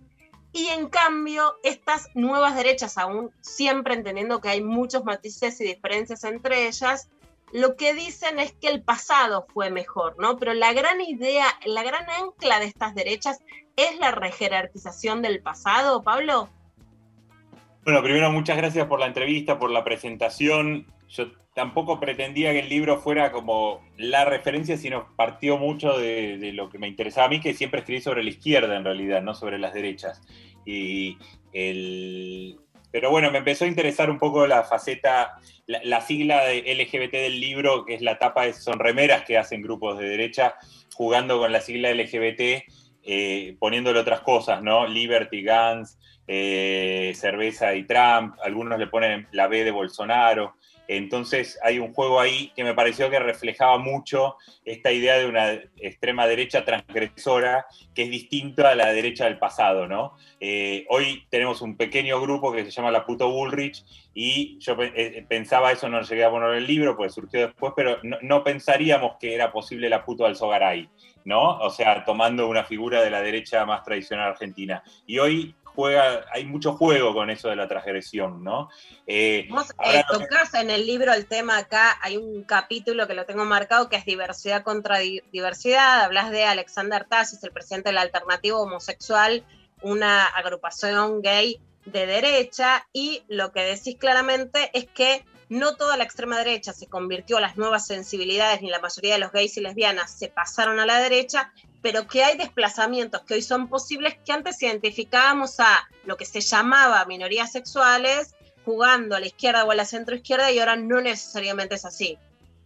y en cambio estas nuevas derechas, aún siempre entendiendo que hay muchos matices y diferencias entre ellas, lo que dicen es que el pasado fue mejor, ¿no? Pero la gran idea, la gran ancla de estas derechas es la rejerarquización del pasado, Pablo. Bueno, primero muchas gracias por la entrevista, por la presentación. Yo tampoco pretendía que el libro fuera como la referencia, sino partió mucho de, lo que me interesaba a mí, que siempre escribí sobre la izquierda en realidad, no sobre las derechas. Y el, Pero bueno, me empezó a interesar un poco la faceta, la, la sigla de LGBT del libro, que es la tapa de son remeras que hacen grupos de derecha, jugando con la sigla LGBT, eh, poniéndole otras cosas, ¿no? Liberty, Guns, eh, cerveza y Trump, algunos le ponen la B de Bolsonaro. Entonces hay un juego ahí que me pareció que reflejaba mucho esta idea de una extrema derecha transgresora que es distinta a la derecha del pasado, ¿no? Eh, hoy tenemos un pequeño grupo que se llama La Puto Bullrich y yo eh, pensaba, eso no llegué a poner el libro porque surgió después, pero no, no pensaríamos que era posible La Puto Alzogaray, ¿no? O sea, tomando una figura de la derecha más tradicional argentina. Y hoy juega, hay mucho juego con eso de la transgresión, ¿no? Eh, Vos eh, que- tocás en el libro el tema acá, hay un capítulo que lo tengo marcado que es diversidad contra di- diversidad, hablas de Alexander Tassis, el presidente de la Alternativa Homosexual, una agrupación gay de derecha, y lo que decís claramente es que no toda la extrema derecha se convirtió a las nuevas sensibilidades, ni la mayoría de los gays y lesbianas se pasaron a la derecha, pero que hay desplazamientos que hoy son posibles que antes identificábamos a lo que se llamaba minorías sexuales, jugando a la izquierda o a la centroizquierda y ahora no necesariamente es así.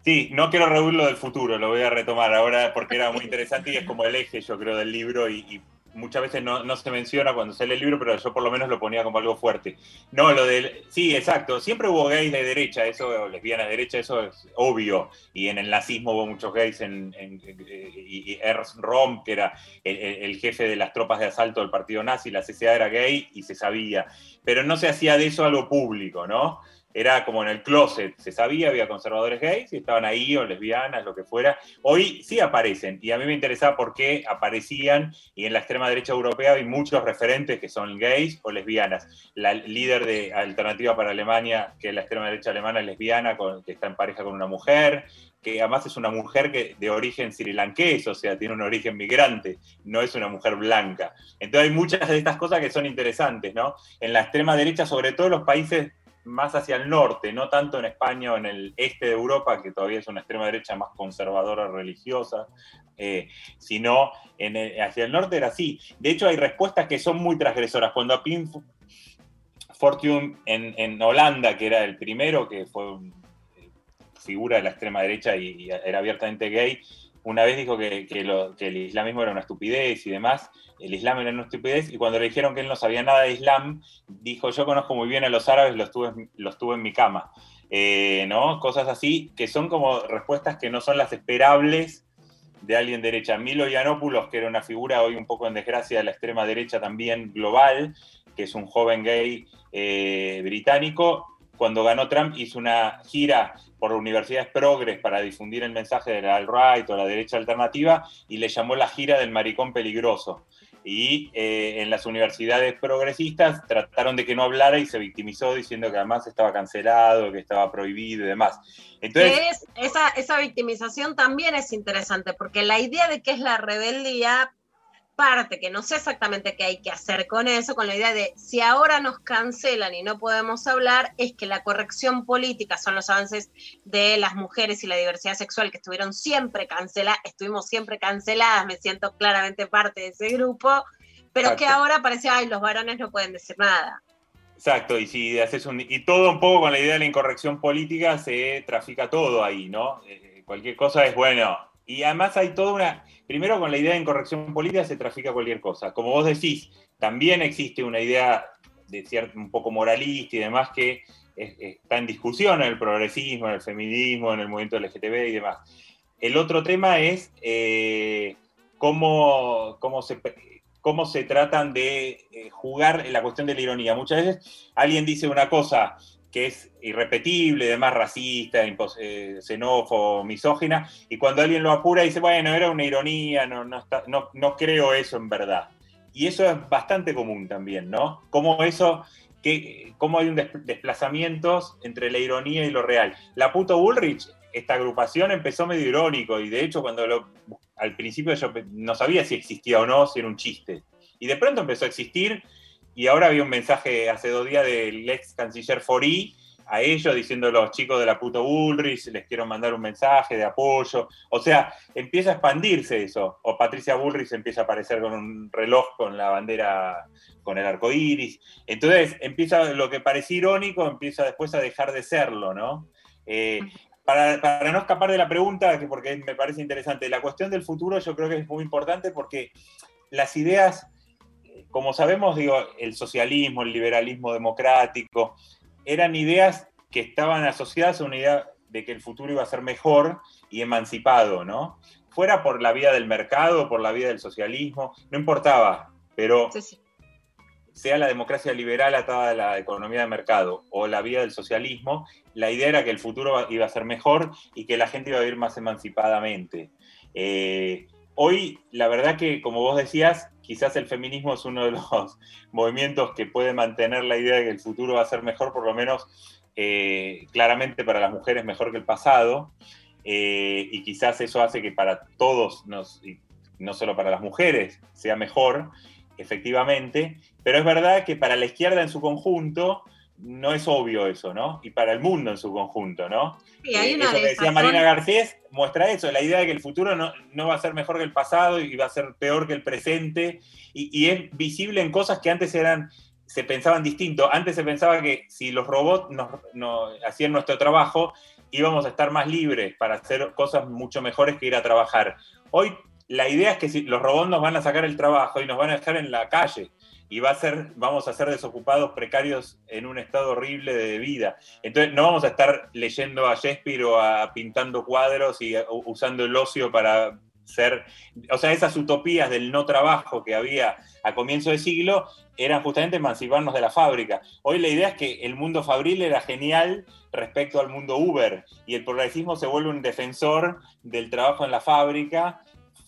Sí, no quiero rehuirlo del futuro, lo voy a retomar ahora porque era muy interesante y es como el eje, yo creo, del libro y muchas veces no, no se menciona cuando sale el libro, pero yo por lo menos lo ponía como algo fuerte. No, lo del... Sí, exacto, siempre hubo gays de derecha, eso, lesbianas de derecha, eso es obvio, y en el nazismo hubo muchos gays, en, eh, y Ernst Röhm, que era el- el jefe de las tropas de asalto del partido nazi, la CCA era gay y se sabía, pero no se hacía de eso algo público, ¿no? Era como en el closet, se sabía, había conservadores gays y estaban ahí, o lesbianas, lo que fuera. Hoy sí aparecen, y a mí me interesaba por qué aparecían, y en la extrema derecha europea hay muchos referentes que son gays o lesbianas. La líder de Alternativa para Alemania, que es la extrema derecha alemana, es lesbiana, que está en pareja con una mujer, que además es una mujer que de origen srilanqués, o sea, tiene un origen migrante, no es una mujer blanca. Entonces hay muchas de estas cosas que son interesantes, ¿no? En la extrema derecha, sobre todo los países más hacia el norte, no tanto en España o en el este de Europa, que todavía es una extrema derecha más conservadora religiosa, eh, sino en hacia el norte era así. De hecho, hay respuestas que son muy transgresoras. Cuando a Pim Fortune en, Holanda, que era el primero, que fue eh, figura de la extrema derecha y era abiertamente gay, una vez dijo que, el islamismo era una estupidez y demás, el islam era una estupidez, y cuando le dijeron que él no sabía nada de islam, dijo, yo conozco muy bien a los árabes, los tuve, los tuve en mi cama. Eh, ¿no? Cosas así, que son como respuestas que no son las esperables de alguien derecha. Milo Yiannopoulos, que era una figura hoy un poco en desgracia de la extrema derecha también global, que es un joven gay eh, británico, cuando ganó Trump hizo una gira por universidades progres para difundir el mensaje de la alt-right o la derecha alternativa y le llamó la gira del maricón peligroso. Y eh, en las universidades progresistas trataron de que no hablara y se victimizó diciendo que además estaba cancelado, que estaba prohibido y demás. Entonces, esa, esa victimización también es interesante, porque la idea de que es la rebeldía parte, que no sé exactamente qué hay que hacer con eso, con la idea de si ahora nos cancelan y no podemos hablar, es que la corrección política son los avances de las mujeres y la diversidad sexual que estuvieron siempre canceladas, estuvimos siempre canceladas, me siento claramente parte de ese grupo, pero que Exacto. ahora parece, ay, los varones no pueden decir nada. Exacto, y si haces un. Y todo un poco con la idea de la incorrección política se trafica todo ahí, ¿no? Eh, cualquier cosa es bueno. Y además hay toda una. Primero, con la idea de incorrección política se trafica cualquier cosa. Como vos decís, también existe una idea de cierto, un poco moralista y demás que es- está en discusión en el progresismo, en el feminismo, en el movimiento LGTB y demás. El otro tema es eh, cómo, cómo se cómo se tratan de eh, jugar en la cuestión de la ironía. Muchas veces alguien dice una cosa que es irrepetible, además racista, eh, xenófobo, misógina, y cuando alguien lo apura dice, bueno, era una ironía, no, no, está- no, no creo eso en verdad. Y eso es bastante común también, ¿no? Cómo eso, que, cómo hay un des- desplazamientos entre la ironía y lo real. La puto Bullrich, esta agrupación empezó medio irónico, y de hecho cuando al principio yo no sabía si existía o no, si era un chiste. Y de pronto empezó a existir, y ahora había un mensaje hace dos días del ex canciller Fori a ellos diciendo los chicos de la puta Bullrich, les quiero mandar un mensaje de apoyo. O sea, empieza a expandirse eso. O Patricia Bullrich empieza a aparecer con un reloj con la bandera, con el arco iris. Entonces, empieza lo que parecía irónico, empieza después a dejar de serlo, ¿no? Eh, para, para no escapar de la pregunta, que porque me parece interesante, la cuestión del futuro yo creo que es muy importante porque las ideas, como sabemos, digo, el socialismo, el liberalismo democrático, eran ideas que estaban asociadas a una idea de que el futuro iba a ser mejor y emancipado, ¿no? Fuera por la vía del mercado, por la vía del socialismo, no importaba, pero sea la democracia liberal atada a la economía de mercado o la vía del socialismo, la idea era que el futuro iba a ser mejor y que la gente iba a vivir más emancipadamente. Eh, hoy, la verdad que, como vos decías, quizás el feminismo es uno de los movimientos que puede mantener la idea de que el futuro va a ser mejor, por lo menos eh, claramente para las mujeres mejor que el pasado, eh, y quizás eso hace que para todos, nos, y no solo para las mujeres, sea mejor, efectivamente, pero es verdad que para la izquierda en su conjunto no es obvio eso, ¿no? Y para el mundo en su conjunto, ¿no? Sí, hay Eh, una eso que decía. Marina Garcés muestra eso, la idea de que el futuro no, no va a ser mejor que el pasado y va a ser peor que el presente, y, y es visible en cosas que antes eran se pensaban distinto. Antes se pensaba que si los robots nos, nos hacían nuestro trabajo, íbamos a estar más libres para hacer cosas mucho mejores que ir a trabajar. Hoy la idea es que si los robots nos van a sacar el trabajo y nos van a dejar en la calle y va a ser, vamos a ser desocupados precarios en un estado horrible de vida. Entonces no vamos a estar leyendo a Shakespeare o a pintando cuadros y a- usando el ocio para ser, o sea, esas utopías del no trabajo que había a comienzo de siglo eran justamente emanciparnos de la fábrica. Hoy la idea es que el mundo fabril era genial respecto al mundo Uber y el progresismo se vuelve un defensor del trabajo en la fábrica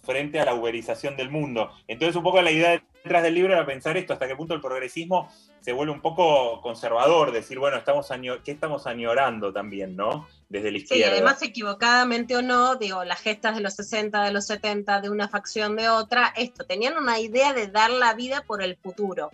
frente a la uberización del mundo. Entonces un poco la idea detrás del libro era pensar esto, hasta qué punto el progresismo se vuelve un poco conservador, decir, bueno, estamos ¿qué estamos añorando también, no? Desde la Sí, izquierda. además equivocadamente o no, digo, las gestas de los 60, de los 70, de una facción de otra, esto, tenían una idea de dar la vida por el futuro.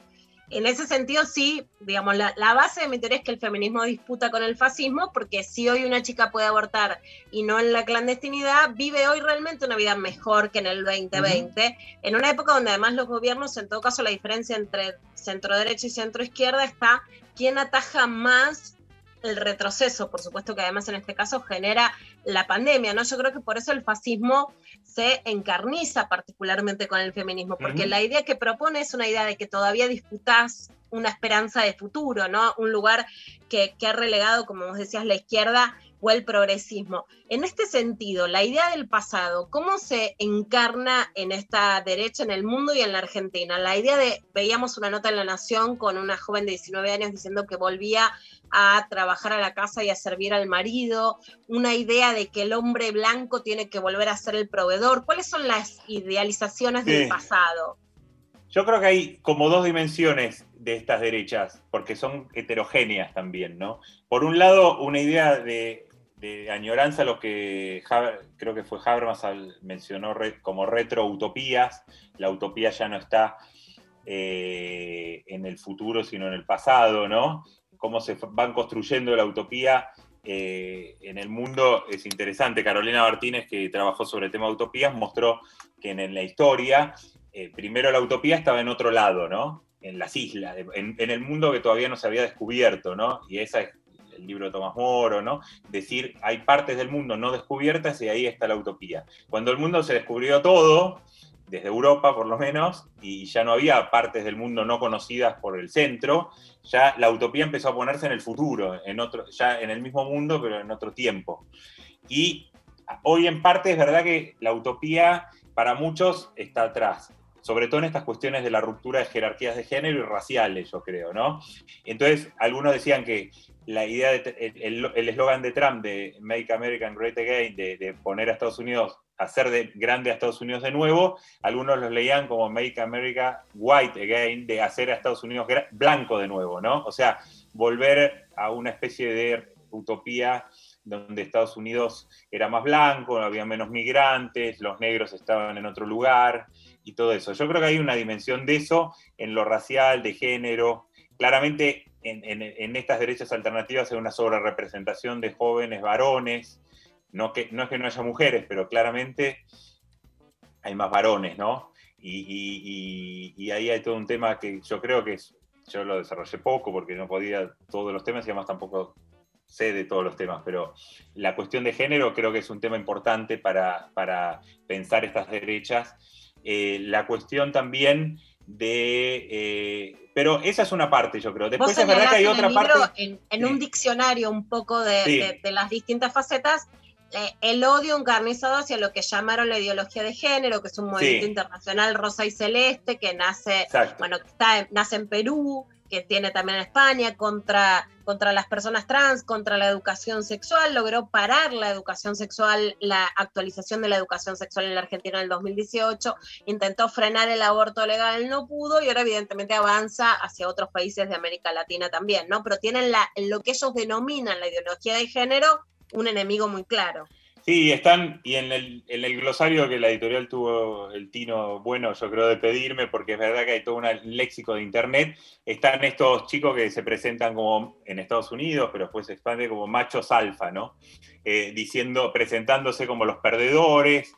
En ese sentido, sí, digamos, la, la base de mi teoría es que el feminismo disputa con el fascismo, porque si hoy una chica puede abortar y no en la clandestinidad, vive hoy realmente una vida mejor que en el 2020, en una época donde además los gobiernos, en todo caso, la diferencia entre centro derecha y centro izquierda está quién ataja más el retroceso, por supuesto que además en este caso genera la pandemia, ¿no? Yo creo que por eso el fascismo se encarniza particularmente con el feminismo, porque la idea que propone es una idea de que todavía disputás una esperanza de futuro, ¿no? Un lugar que, que ha relegado, como vos decías, la izquierda o el progresismo. En este sentido, la idea del pasado, ¿cómo se encarna en esta derecha, en el mundo y en la Argentina? La idea de, veíamos una nota en La Nación con una joven de 19 años diciendo que volvía a trabajar a la casa y a servir al marido, una idea de que el hombre blanco tiene que volver a ser el proveedor. ¿Cuáles son las idealizaciones del pasado? Yo creo que hay como dos dimensiones de estas derechas, porque son heterogéneas también, ¿no? Por un lado, una idea de, añoranza, lo que creo que fue Habermas mencionó como retroutopías. La utopía ya no está eh, en el futuro, sino en el pasado, ¿no? Cómo se van construyendo la utopía eh, en el mundo es interesante. Carolina Martínez, que trabajó sobre el tema de utopías, mostró que en, en la historia, eh, primero la utopía estaba en otro lado, ¿no? En las islas, en, en el mundo que todavía no se había descubierto, ¿no? Y esa es el libro de Tomás Moro, ¿no? Decir, hay partes del mundo no descubiertas y ahí está la utopía. Cuando el mundo se descubrió todo, desde Europa por lo menos, y ya no había partes del mundo no conocidas por el centro, ya la utopía empezó a ponerse en el futuro, en otro, ya en el mismo mundo, pero en otro tiempo. Y hoy en parte es verdad que la utopía para muchos está atrás, sobre todo en estas cuestiones de la ruptura de jerarquías de género y raciales, yo creo, ¿no? Entonces, algunos decían que la idea, de, el eslogan de Trump de Make America Great Again, de, de poner a Estados Unidos, hacer de, grande a Estados Unidos de nuevo, algunos los leían como Make America White Again, de hacer a Estados Unidos blanco de nuevo, ¿no? O sea, volver a una especie de utopía donde Estados Unidos era más blanco, había menos migrantes, los negros estaban en otro lugar y todo eso. Yo creo que hay una dimensión de eso en lo racial, de género. Claramente en, en- en estas derechas alternativas hay una sobrerepresentación de jóvenes varones, no, que, no es que no haya mujeres, pero claramente hay más varones, ¿no? Y, y- y- y ahí hay todo un tema que yo creo que es- yo lo desarrollé poco porque no podía todos los temas y además tampoco sé de todos los temas, pero la cuestión de género creo que es un tema importante para, para pensar estas derechas. Eh, la cuestión también de... eh, pero esa es una parte, yo creo. Después es verdad que hay en otra libro, parte... en, en un diccionario un poco de, Sí. de- de las distintas facetas, eh, el odio encarnizado hacia lo que llamaron la ideología de género, que es un movimiento Sí. internacional rosa y celeste, que nace, Exacto. bueno, que está nace en Perú, que tiene también España, contra, contra las personas trans, contra la educación sexual, logró parar la educación sexual, la actualización de la educación sexual en la Argentina en el 2018, intentó frenar el aborto legal, no pudo, y ahora evidentemente avanza hacia otros países de América Latina también, ¿no? Pero tienen la, lo que ellos denominan la ideología de género, un enemigo muy claro. Sí, están, y en el, en el glosario que la editorial tuvo el tino bueno, yo creo, de pedirme, porque es verdad que hay todo un léxico de internet, están estos chicos que se presentan como en Estados Unidos, pero después se expande como machos alfa, ¿no? Eh, diciendo, presentándose como los perdedores.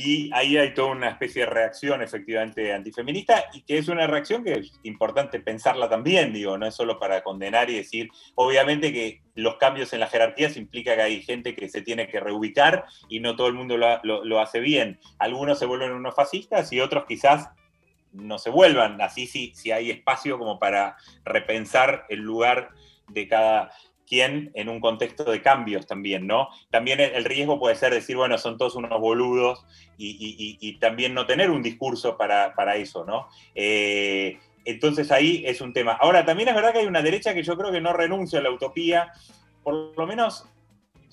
Y ahí hay toda una especie de reacción efectivamente antifeminista y que es una reacción que es importante pensarla también, digo, no es solo para condenar y decir, obviamente que los cambios en las jerarquías implica que hay gente que se tiene que reubicar y no todo el mundo lo, lo- lo hace bien. Algunos se vuelven unos fascistas y otros quizás no se vuelvan, así sí, si hay espacio como para repensar el lugar de cada quien en un contexto de cambios también, ¿no? También el, riesgo puede ser decir, bueno, son todos unos boludos y, también no tener un discurso para, para eso, ¿no? Eh, entonces ahí es un tema. Ahora, también es verdad que hay una derecha que yo creo que no renuncia a la utopía, por lo menos,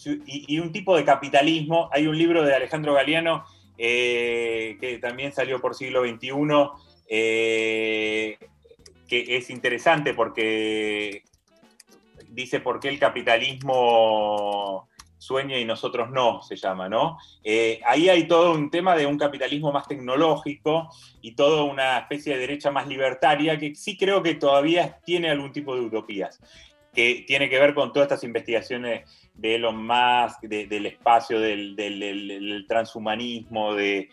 y un tipo de capitalismo. Hay un libro de Alejandro Galeano eh, que también salió por siglo XXI, eh, que es interesante porque dice por qué el capitalismo sueña y nosotros no, se llama, ¿no? Eh, ahí hay todo un tema de un capitalismo más tecnológico y toda una especie de derecha más libertaria que sí creo que todavía tiene algún tipo de utopías, que tiene que ver con todas estas investigaciones de Elon Musk, de- del espacio, del, transhumanismo, de-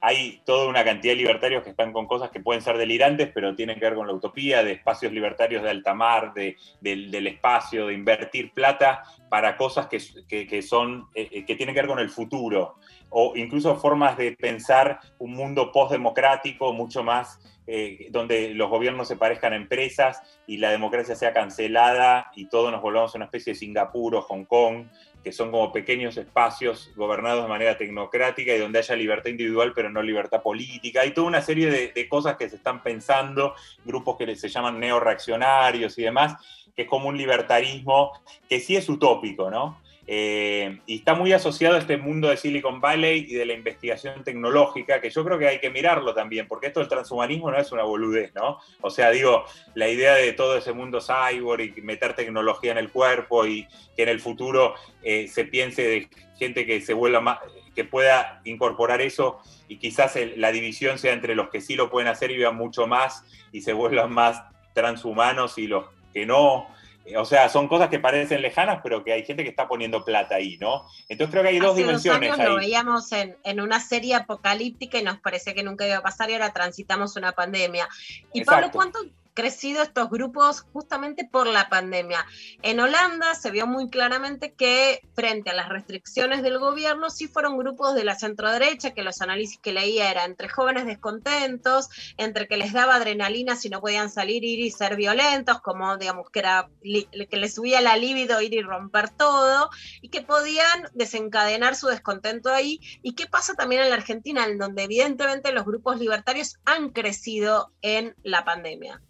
hay toda una cantidad de libertarios que están con cosas que pueden ser delirantes, pero tienen que ver con la utopía, de espacios libertarios de alta mar, de, del, espacio, de invertir plata para cosas que son, eh, eh, que tienen que ver con el futuro, o incluso formas de pensar un mundo postdemocrático mucho más, eh, donde los gobiernos se parezcan a empresas y la democracia sea cancelada y todos nos volvamos a una especie de Singapur o Hong Kong, que son como pequeños espacios gobernados de manera tecnocrática y donde haya libertad individual pero no libertad política. Hay toda una serie de, cosas que se están pensando, grupos que se llaman neoreaccionarios y demás, que es como un libertarismo que sí es utópico, ¿no? Eh, y está muy asociado a este mundo de Silicon Valley y de la investigación tecnológica, que yo creo que hay que mirarlo también, porque esto del transhumanismo no es una boludez, ¿no? O sea, digo, la idea de todo ese mundo cyborg y meter tecnología en el cuerpo y que en el futuro eh, se piense de gente que se vuelva más, que pueda incorporar eso y quizás la división sea entre los que sí lo pueden hacer y vean mucho más y se vuelvan más transhumanos y los que no. Eh, O sea, son cosas que parecen lejanas, pero que hay gente que está poniendo plata ahí, ¿no? Entonces creo que hay dos Hace dos dimensiones años lo ahí. veíamos en, en una serie apocalíptica y nos parecía que nunca iba a pasar y ahora transitamos una pandemia. Y Pablo. ¿cuánto crecido estos grupos justamente por la pandemia? En Holanda se vio muy claramente que frente a las restricciones del gobierno sí fueron grupos de la centroderecha, que los análisis que leía eran entre jóvenes descontentos, entre que les daba adrenalina si no podían salir, ir y ser violentos, como digamos que era que les subía la libido ir y romper todo, y que podían desencadenar su descontento ahí. ¿Y qué pasa también en la Argentina, en donde evidentemente los grupos libertarios han crecido en la pandemia?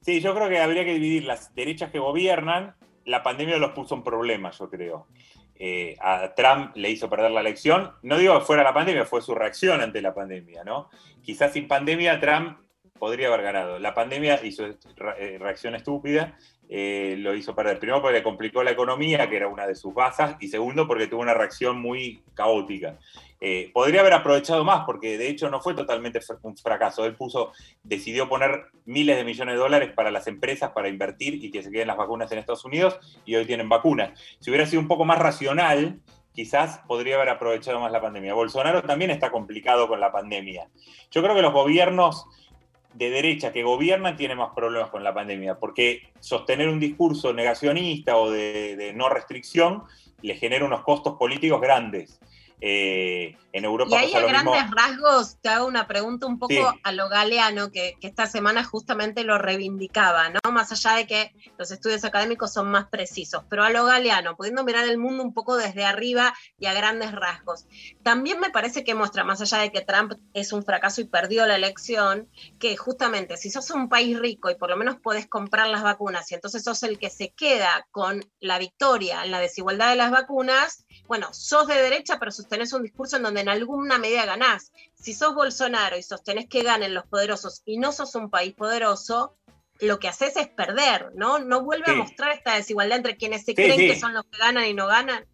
Sí, yo creo que habría que dividir las derechas que gobiernan. La pandemia los puso en problemas, yo creo. Eh, a Trump le hizo perder la elección. No digo que fuera la pandemia, fue su reacción ante la pandemia, ¿no? Quizás sin pandemia Trump podría haber ganado. La pandemia re- eh, reacción estúpida eh, lo hizo perder. Primero porque le complicó la economía, que era una de sus bases, y segundo porque tuvo una reacción muy caótica. Eh, podría haber aprovechado más, porque de hecho no fue totalmente un fracaso. Él puso, decidió poner miles de millones de dólares para las empresas para invertir y que se queden las vacunas en Estados Unidos, y hoy tienen vacunas. Si hubiera sido un poco más racional, quizás podría haber aprovechado más la pandemia. Bolsonaro también está complicado con la pandemia. Yo creo que los gobiernos de derecha que gobiernan tienen más problemas con la pandemia, porque sostener un discurso negacionista o de, de no restricción le genera unos costos políticos grandes. Eh, en Europa Y ahí a mismo. grandes rasgos te hago una pregunta un poco Sí. a lo galeano, que, que esta semana justamente lo reivindicaba, ¿no? Más allá de que los estudios académicos son más precisos, pero a lo galeano, pudiendo mirar el mundo un poco desde arriba y a grandes rasgos. También me parece que muestra, más allá de que Trump es un fracaso y perdió la elección, que justamente si sos un país rico y por lo menos podés comprar las vacunas y entonces sos el que se queda con la victoria en la desigualdad de las vacunas, bueno, sos de derecha, pero sostenés un discurso en donde en alguna medida ganás. Si sos Bolsonaro y sostenés que ganen los poderosos y no sos un país poderoso, lo que haces es perder, ¿no? No vuelve a mostrar esta desigualdad entre quienes se Sí, creen sí. que son los que ganan y no ganan.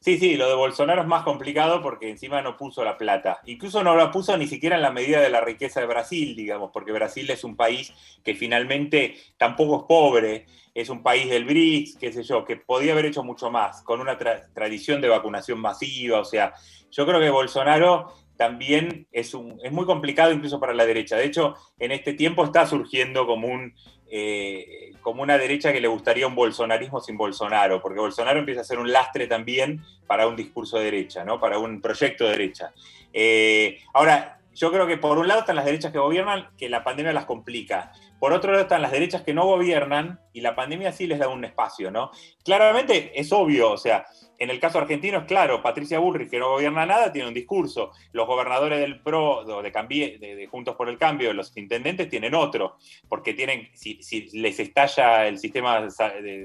Sí, sí, lo de Bolsonaro es más complicado porque encima no puso la plata. Incluso no la puso ni siquiera en la medida de la riqueza de Brasil, digamos, porque Brasil es un país que finalmente tampoco es pobre, es un país del BRICS, qué sé yo, que podía haber hecho mucho más, con una tra- tradición de vacunación masiva. O sea, yo creo que Bolsonaro también es, un, es muy complicado incluso para la derecha. De hecho, en este tiempo está surgiendo como un, eh, como una derecha que le gustaría un bolsonarismo sin Bolsonaro, porque Bolsonaro empieza a ser un lastre también para un discurso de derecha, ¿no? para un proyecto de derecha. Eh, ahora, yo creo que por un lado están las derechas que gobiernan, que la pandemia las complica. Por otro lado están las derechas que no gobiernan y la pandemia sí les da un espacio, ¿no? Claramente es obvio, o sea, en el caso argentino es claro, Patricia Bullrich, que no gobierna nada, tiene un discurso. Los gobernadores del PRO, de, Cambie- de- Juntos por el Cambio, los intendentes tienen otro, porque tienen, si, si les estalla el sistema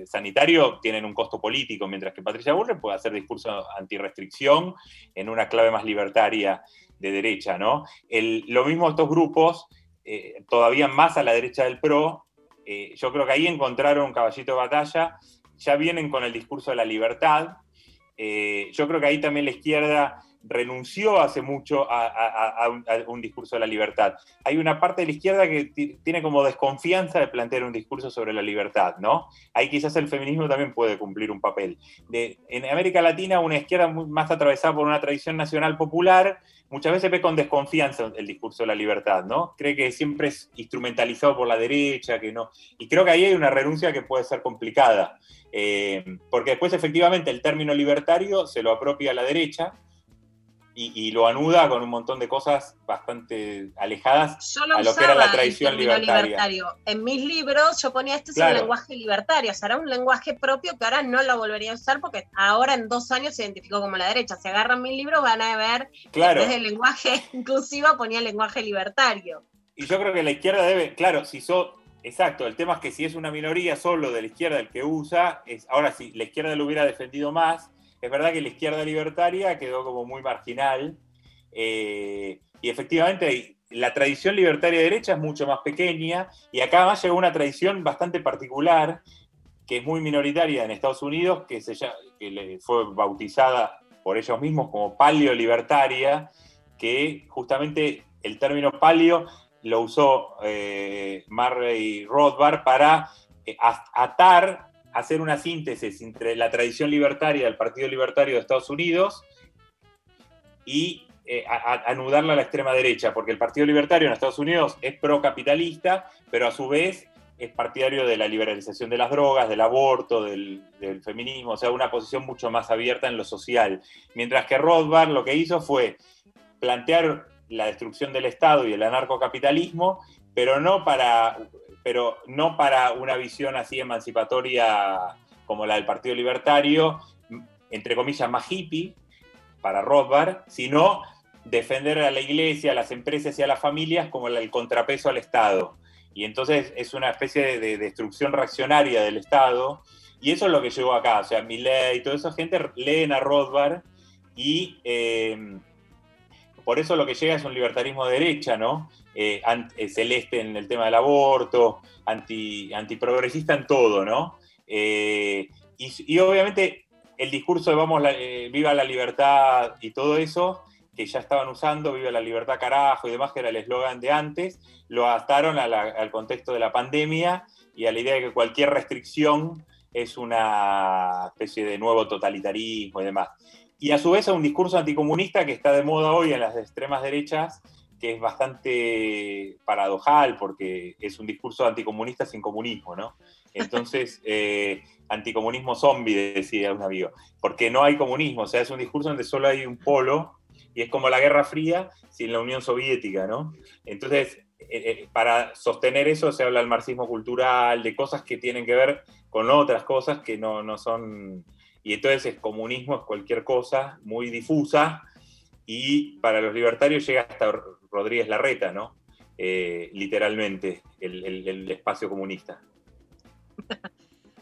sanitario, tienen un costo político, mientras que Patricia Bullrich puede hacer discurso antirrestricción en una clave más libertaria de derecha, ¿no? El- lo mismo estos grupos, eh, todavía más a la derecha del PRO, eh, yo creo que ahí encontraron un caballito de batalla, ya vienen con el discurso de la libertad, eh, yo creo que ahí también la izquierda renunció hace mucho a, a- a- un, a un discurso de la libertad. Hay una parte de la izquierda que ti- tiene como desconfianza de plantear un discurso sobre la libertad, ¿no? Ahí quizás el feminismo también puede cumplir un papel. De- en América Latina, una izquierda muy- más atravesada por una tradición nacional popular, muchas veces ve con desconfianza el discurso de la libertad, ¿no? Cree que siempre es instrumentalizado por la derecha, que no. Y creo que ahí hay una renuncia que puede ser complicada, eh, porque después efectivamente el término libertario se lo apropia a la derecha y, y lo anuda con un montón de cosas bastante alejadas Yo lo a lo que era la el tradición libertaria. libertario. En mis libros yo ponía este es Claro. un lenguaje libertario, será un lenguaje propio que ahora no lo volvería a usar porque ahora en dos años se identificó como la derecha. Si agarran mis libros van a ver Claro. desde el lenguaje inclusivo ponía lenguaje libertario. Y yo creo que la izquierda debe, claro, si so, exacto, el tema es que si es una minoría solo de la izquierda el que usa, es, ahora si la izquierda lo hubiera defendido más, es verdad que la izquierda libertaria quedó como muy marginal, eh, y efectivamente la tradición libertaria de derecha es mucho más pequeña, y acá además llegó una tradición bastante particular, que es muy minoritaria en Estados Unidos, que, se fue bautizada por ellos mismos como paleo-libertaria, que justamente el término paleo lo usó eh, Murray Rothbard para eh, atar, hacer una síntesis entre la tradición libertaria del Partido Libertario de Estados Unidos y eh, anudarla a la extrema derecha, porque el Partido Libertario en Estados Unidos es procapitalista, pero a su vez es partidario de la liberalización de las drogas, del aborto, del, del feminismo, o sea, una posición mucho más abierta en lo social. Mientras que Rothbard lo que hizo fue plantear la destrucción del Estado y el anarcocapitalismo, pero no para, pero no para una visión así emancipatoria como la del Partido Libertario, entre comillas, más hippie, para Rothbard, sino defender a la iglesia, a las empresas y a las familias como el contrapeso al Estado. Y entonces es una especie de, de destrucción reaccionaria del Estado, y eso es lo que llegó acá. O sea, Milley y toda esa gente leen a Rothbard y... eh, por eso lo que llega es un libertarismo de derecha, ¿no? Eh, eh, celeste en el tema del aborto, anti, antiprogresista en todo, ¿no? Eh, y, obviamente el discurso de vamos, eh, viva la libertad y todo eso, que ya estaban usando, viva la libertad carajo y demás, que era el eslogan de antes, lo adaptaron al contexto de la pandemia y a la idea de que cualquier restricción es una especie de nuevo totalitarismo y demás. Y a su vez a un discurso anticomunista que está de moda hoy en las extremas derechas, que es bastante paradojal porque es un discurso anticomunista sin comunismo, ¿no? Entonces, eh, anticomunismo zombie, decía un amigo, porque no hay comunismo, o sea, es un discurso donde solo hay un polo y es como la Guerra Fría sin la Unión Soviética, ¿no? Entonces, eh, eh, para sostener eso se habla del marxismo cultural, de cosas que tienen que ver con otras cosas que no, no son... Y entonces el comunismo es cualquier cosa muy difusa y para los libertarios llega hasta Rodríguez Larreta, ¿no? Eh, literalmente, el, espacio comunista.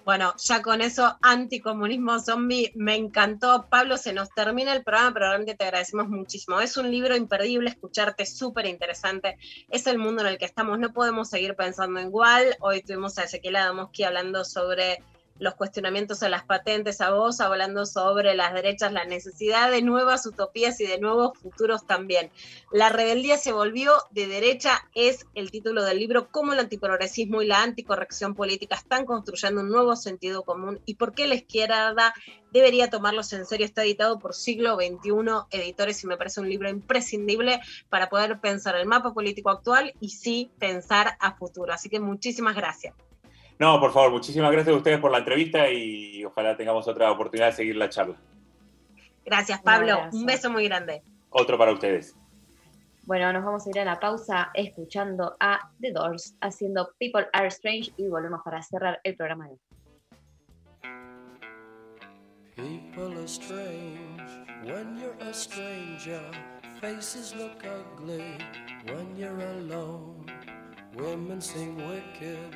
Bueno, ya con eso, anticomunismo zombie, me encantó. Pablo, se nos termina el programa, pero realmente te agradecemos muchísimo. Es un libro imperdible, escucharte, súper interesante. Es el mundo en el que estamos, no podemos seguir pensando igual. Hoy tuvimos a Ezequiel Adamowski hablando sobre los cuestionamientos a las patentes, a vos hablando sobre las derechas, la necesidad de nuevas utopías y de nuevos futuros también. La rebeldía se volvió de derecha es el título del libro, cómo el antiprogresismo y la anticorrección política están construyendo un nuevo sentido común y por qué la izquierda debería tomarlos en serio. Está editado por Siglo XXI Editores y me parece un libro imprescindible para poder pensar el mapa político actual y sí pensar a futuro. Así que muchísimas gracias. No, por favor, muchísimas gracias a ustedes por la entrevista y ojalá tengamos otra oportunidad de seguir la charla. Gracias, Pablo. Un beso muy grande. Otro para ustedes. Bueno, nos vamos a ir a la pausa escuchando a The Doors haciendo People Are Strange y volvemos para cerrar el programa de hoy. People are strange when you're a stranger. Faces look ugly when you're alone. Women seem wicked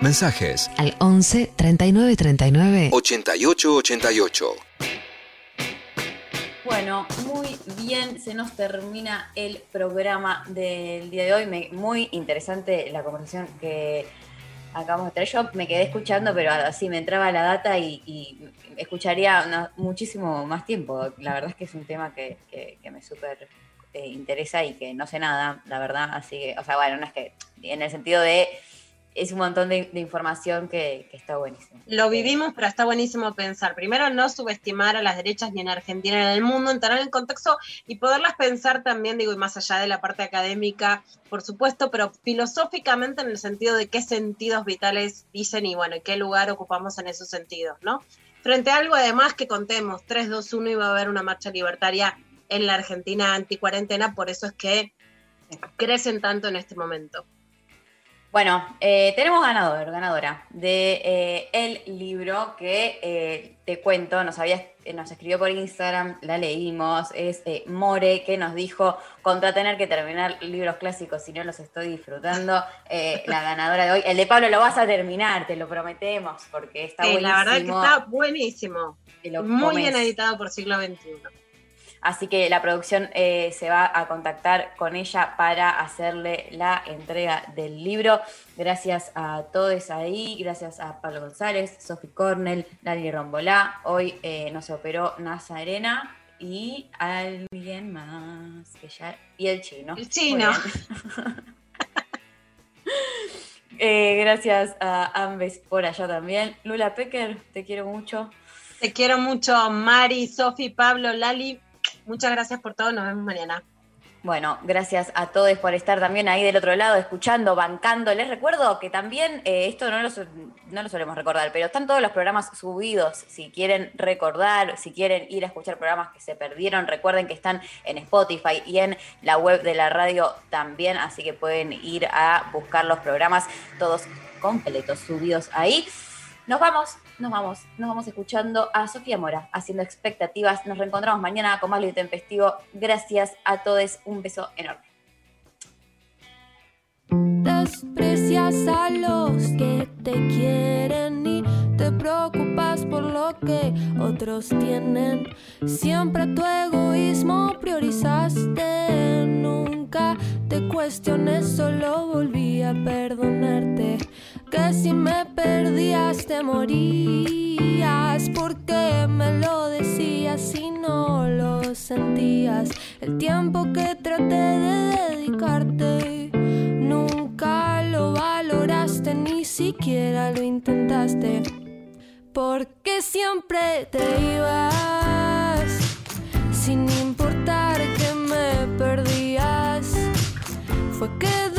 Mensajes Al 11 39 39 88 88. Bueno, muy bien, se nos termina el programa del día de hoy. Me- muy interesante la conversación que acabamos de tener. Yo me quedé escuchando, pero así me entraba la data y, y escucharía una- muchísimo más tiempo. La verdad es que es un tema que, que- que me súper eh, interesa y que no sé nada, la verdad. Así que, o sea, bueno, no es que en el sentido de es un montón de, de información que, está buenísimo. Lo vivimos, pero está buenísimo pensar. Primero, no subestimar a las derechas ni en Argentina ni en el mundo, entrar en el contexto y poderlas pensar también, digo, y más allá de la parte académica, por supuesto, pero filosóficamente en el sentido de qué sentidos vitales dicen y bueno, qué lugar ocupamos en esos sentidos, ¿no? Frente a algo además que contemos, 3, 2, 1 iba a haber una marcha libertaria en la Argentina anticuarentena, por eso es que crecen tanto en este momento. Bueno, eh, tenemos ganador, ganadora de eh, el libro que eh, te cuento, nos, había, nos escribió por Instagram, la leímos, es More, que nos dijo, contra tener que terminar libros clásicos si no los estoy disfrutando, la ganadora de hoy. El de Pablo lo vas a terminar, te lo prometemos, porque está buenísimo. la verdad que está buenísimo. Muy bien editado por siglo XXI. Así que la producción eh, se va a contactar con ella para hacerle la entrega del libro. Gracias a todos ahí, gracias a Pablo González, Sophie Cornell, Dani Rombolá. Hoy eh, nos operó Nazarena y alguien más que ya. Y el chino. El chino. Eh, gracias a Ambes por allá también. Lula Pecker, te quiero mucho. Te quiero mucho, Mari, Sofi, Pablo, Lali. Muchas gracias por todo. Nos vemos mañana. Bueno, gracias a todos por estar también ahí del otro lado, escuchando, bancando. Les recuerdo que también, eh, esto no lo, no lo solemos recordar, pero están todos los programas subidos. Si quieren recordar, si quieren ir a escuchar programas que se perdieron, recuerden que están en Spotify y en la web de la radio también, así que pueden ir a buscar los programas todos completos subidos ahí. Nos vamos, nos vamos, nos vamos escuchando a Sofía Mora haciendo expectativas. Nos reencontramos mañana con más Lo Intempestivo. Gracias a todos, un beso enorme. Desprecias a los que te quieren y te preocupas por lo que otros tienen. Siempre tu egoísmo priorizaste. Nunca te cuestiones, solo volví a perdonarte. Que si me perdías te morías. Porque me lo decías y no lo sentías. El tiempo que traté de dedicarte. Nunca lo valoraste, ni siquiera lo intentaste. Porque siempre te ibas, sin importar que me perdías. Fue que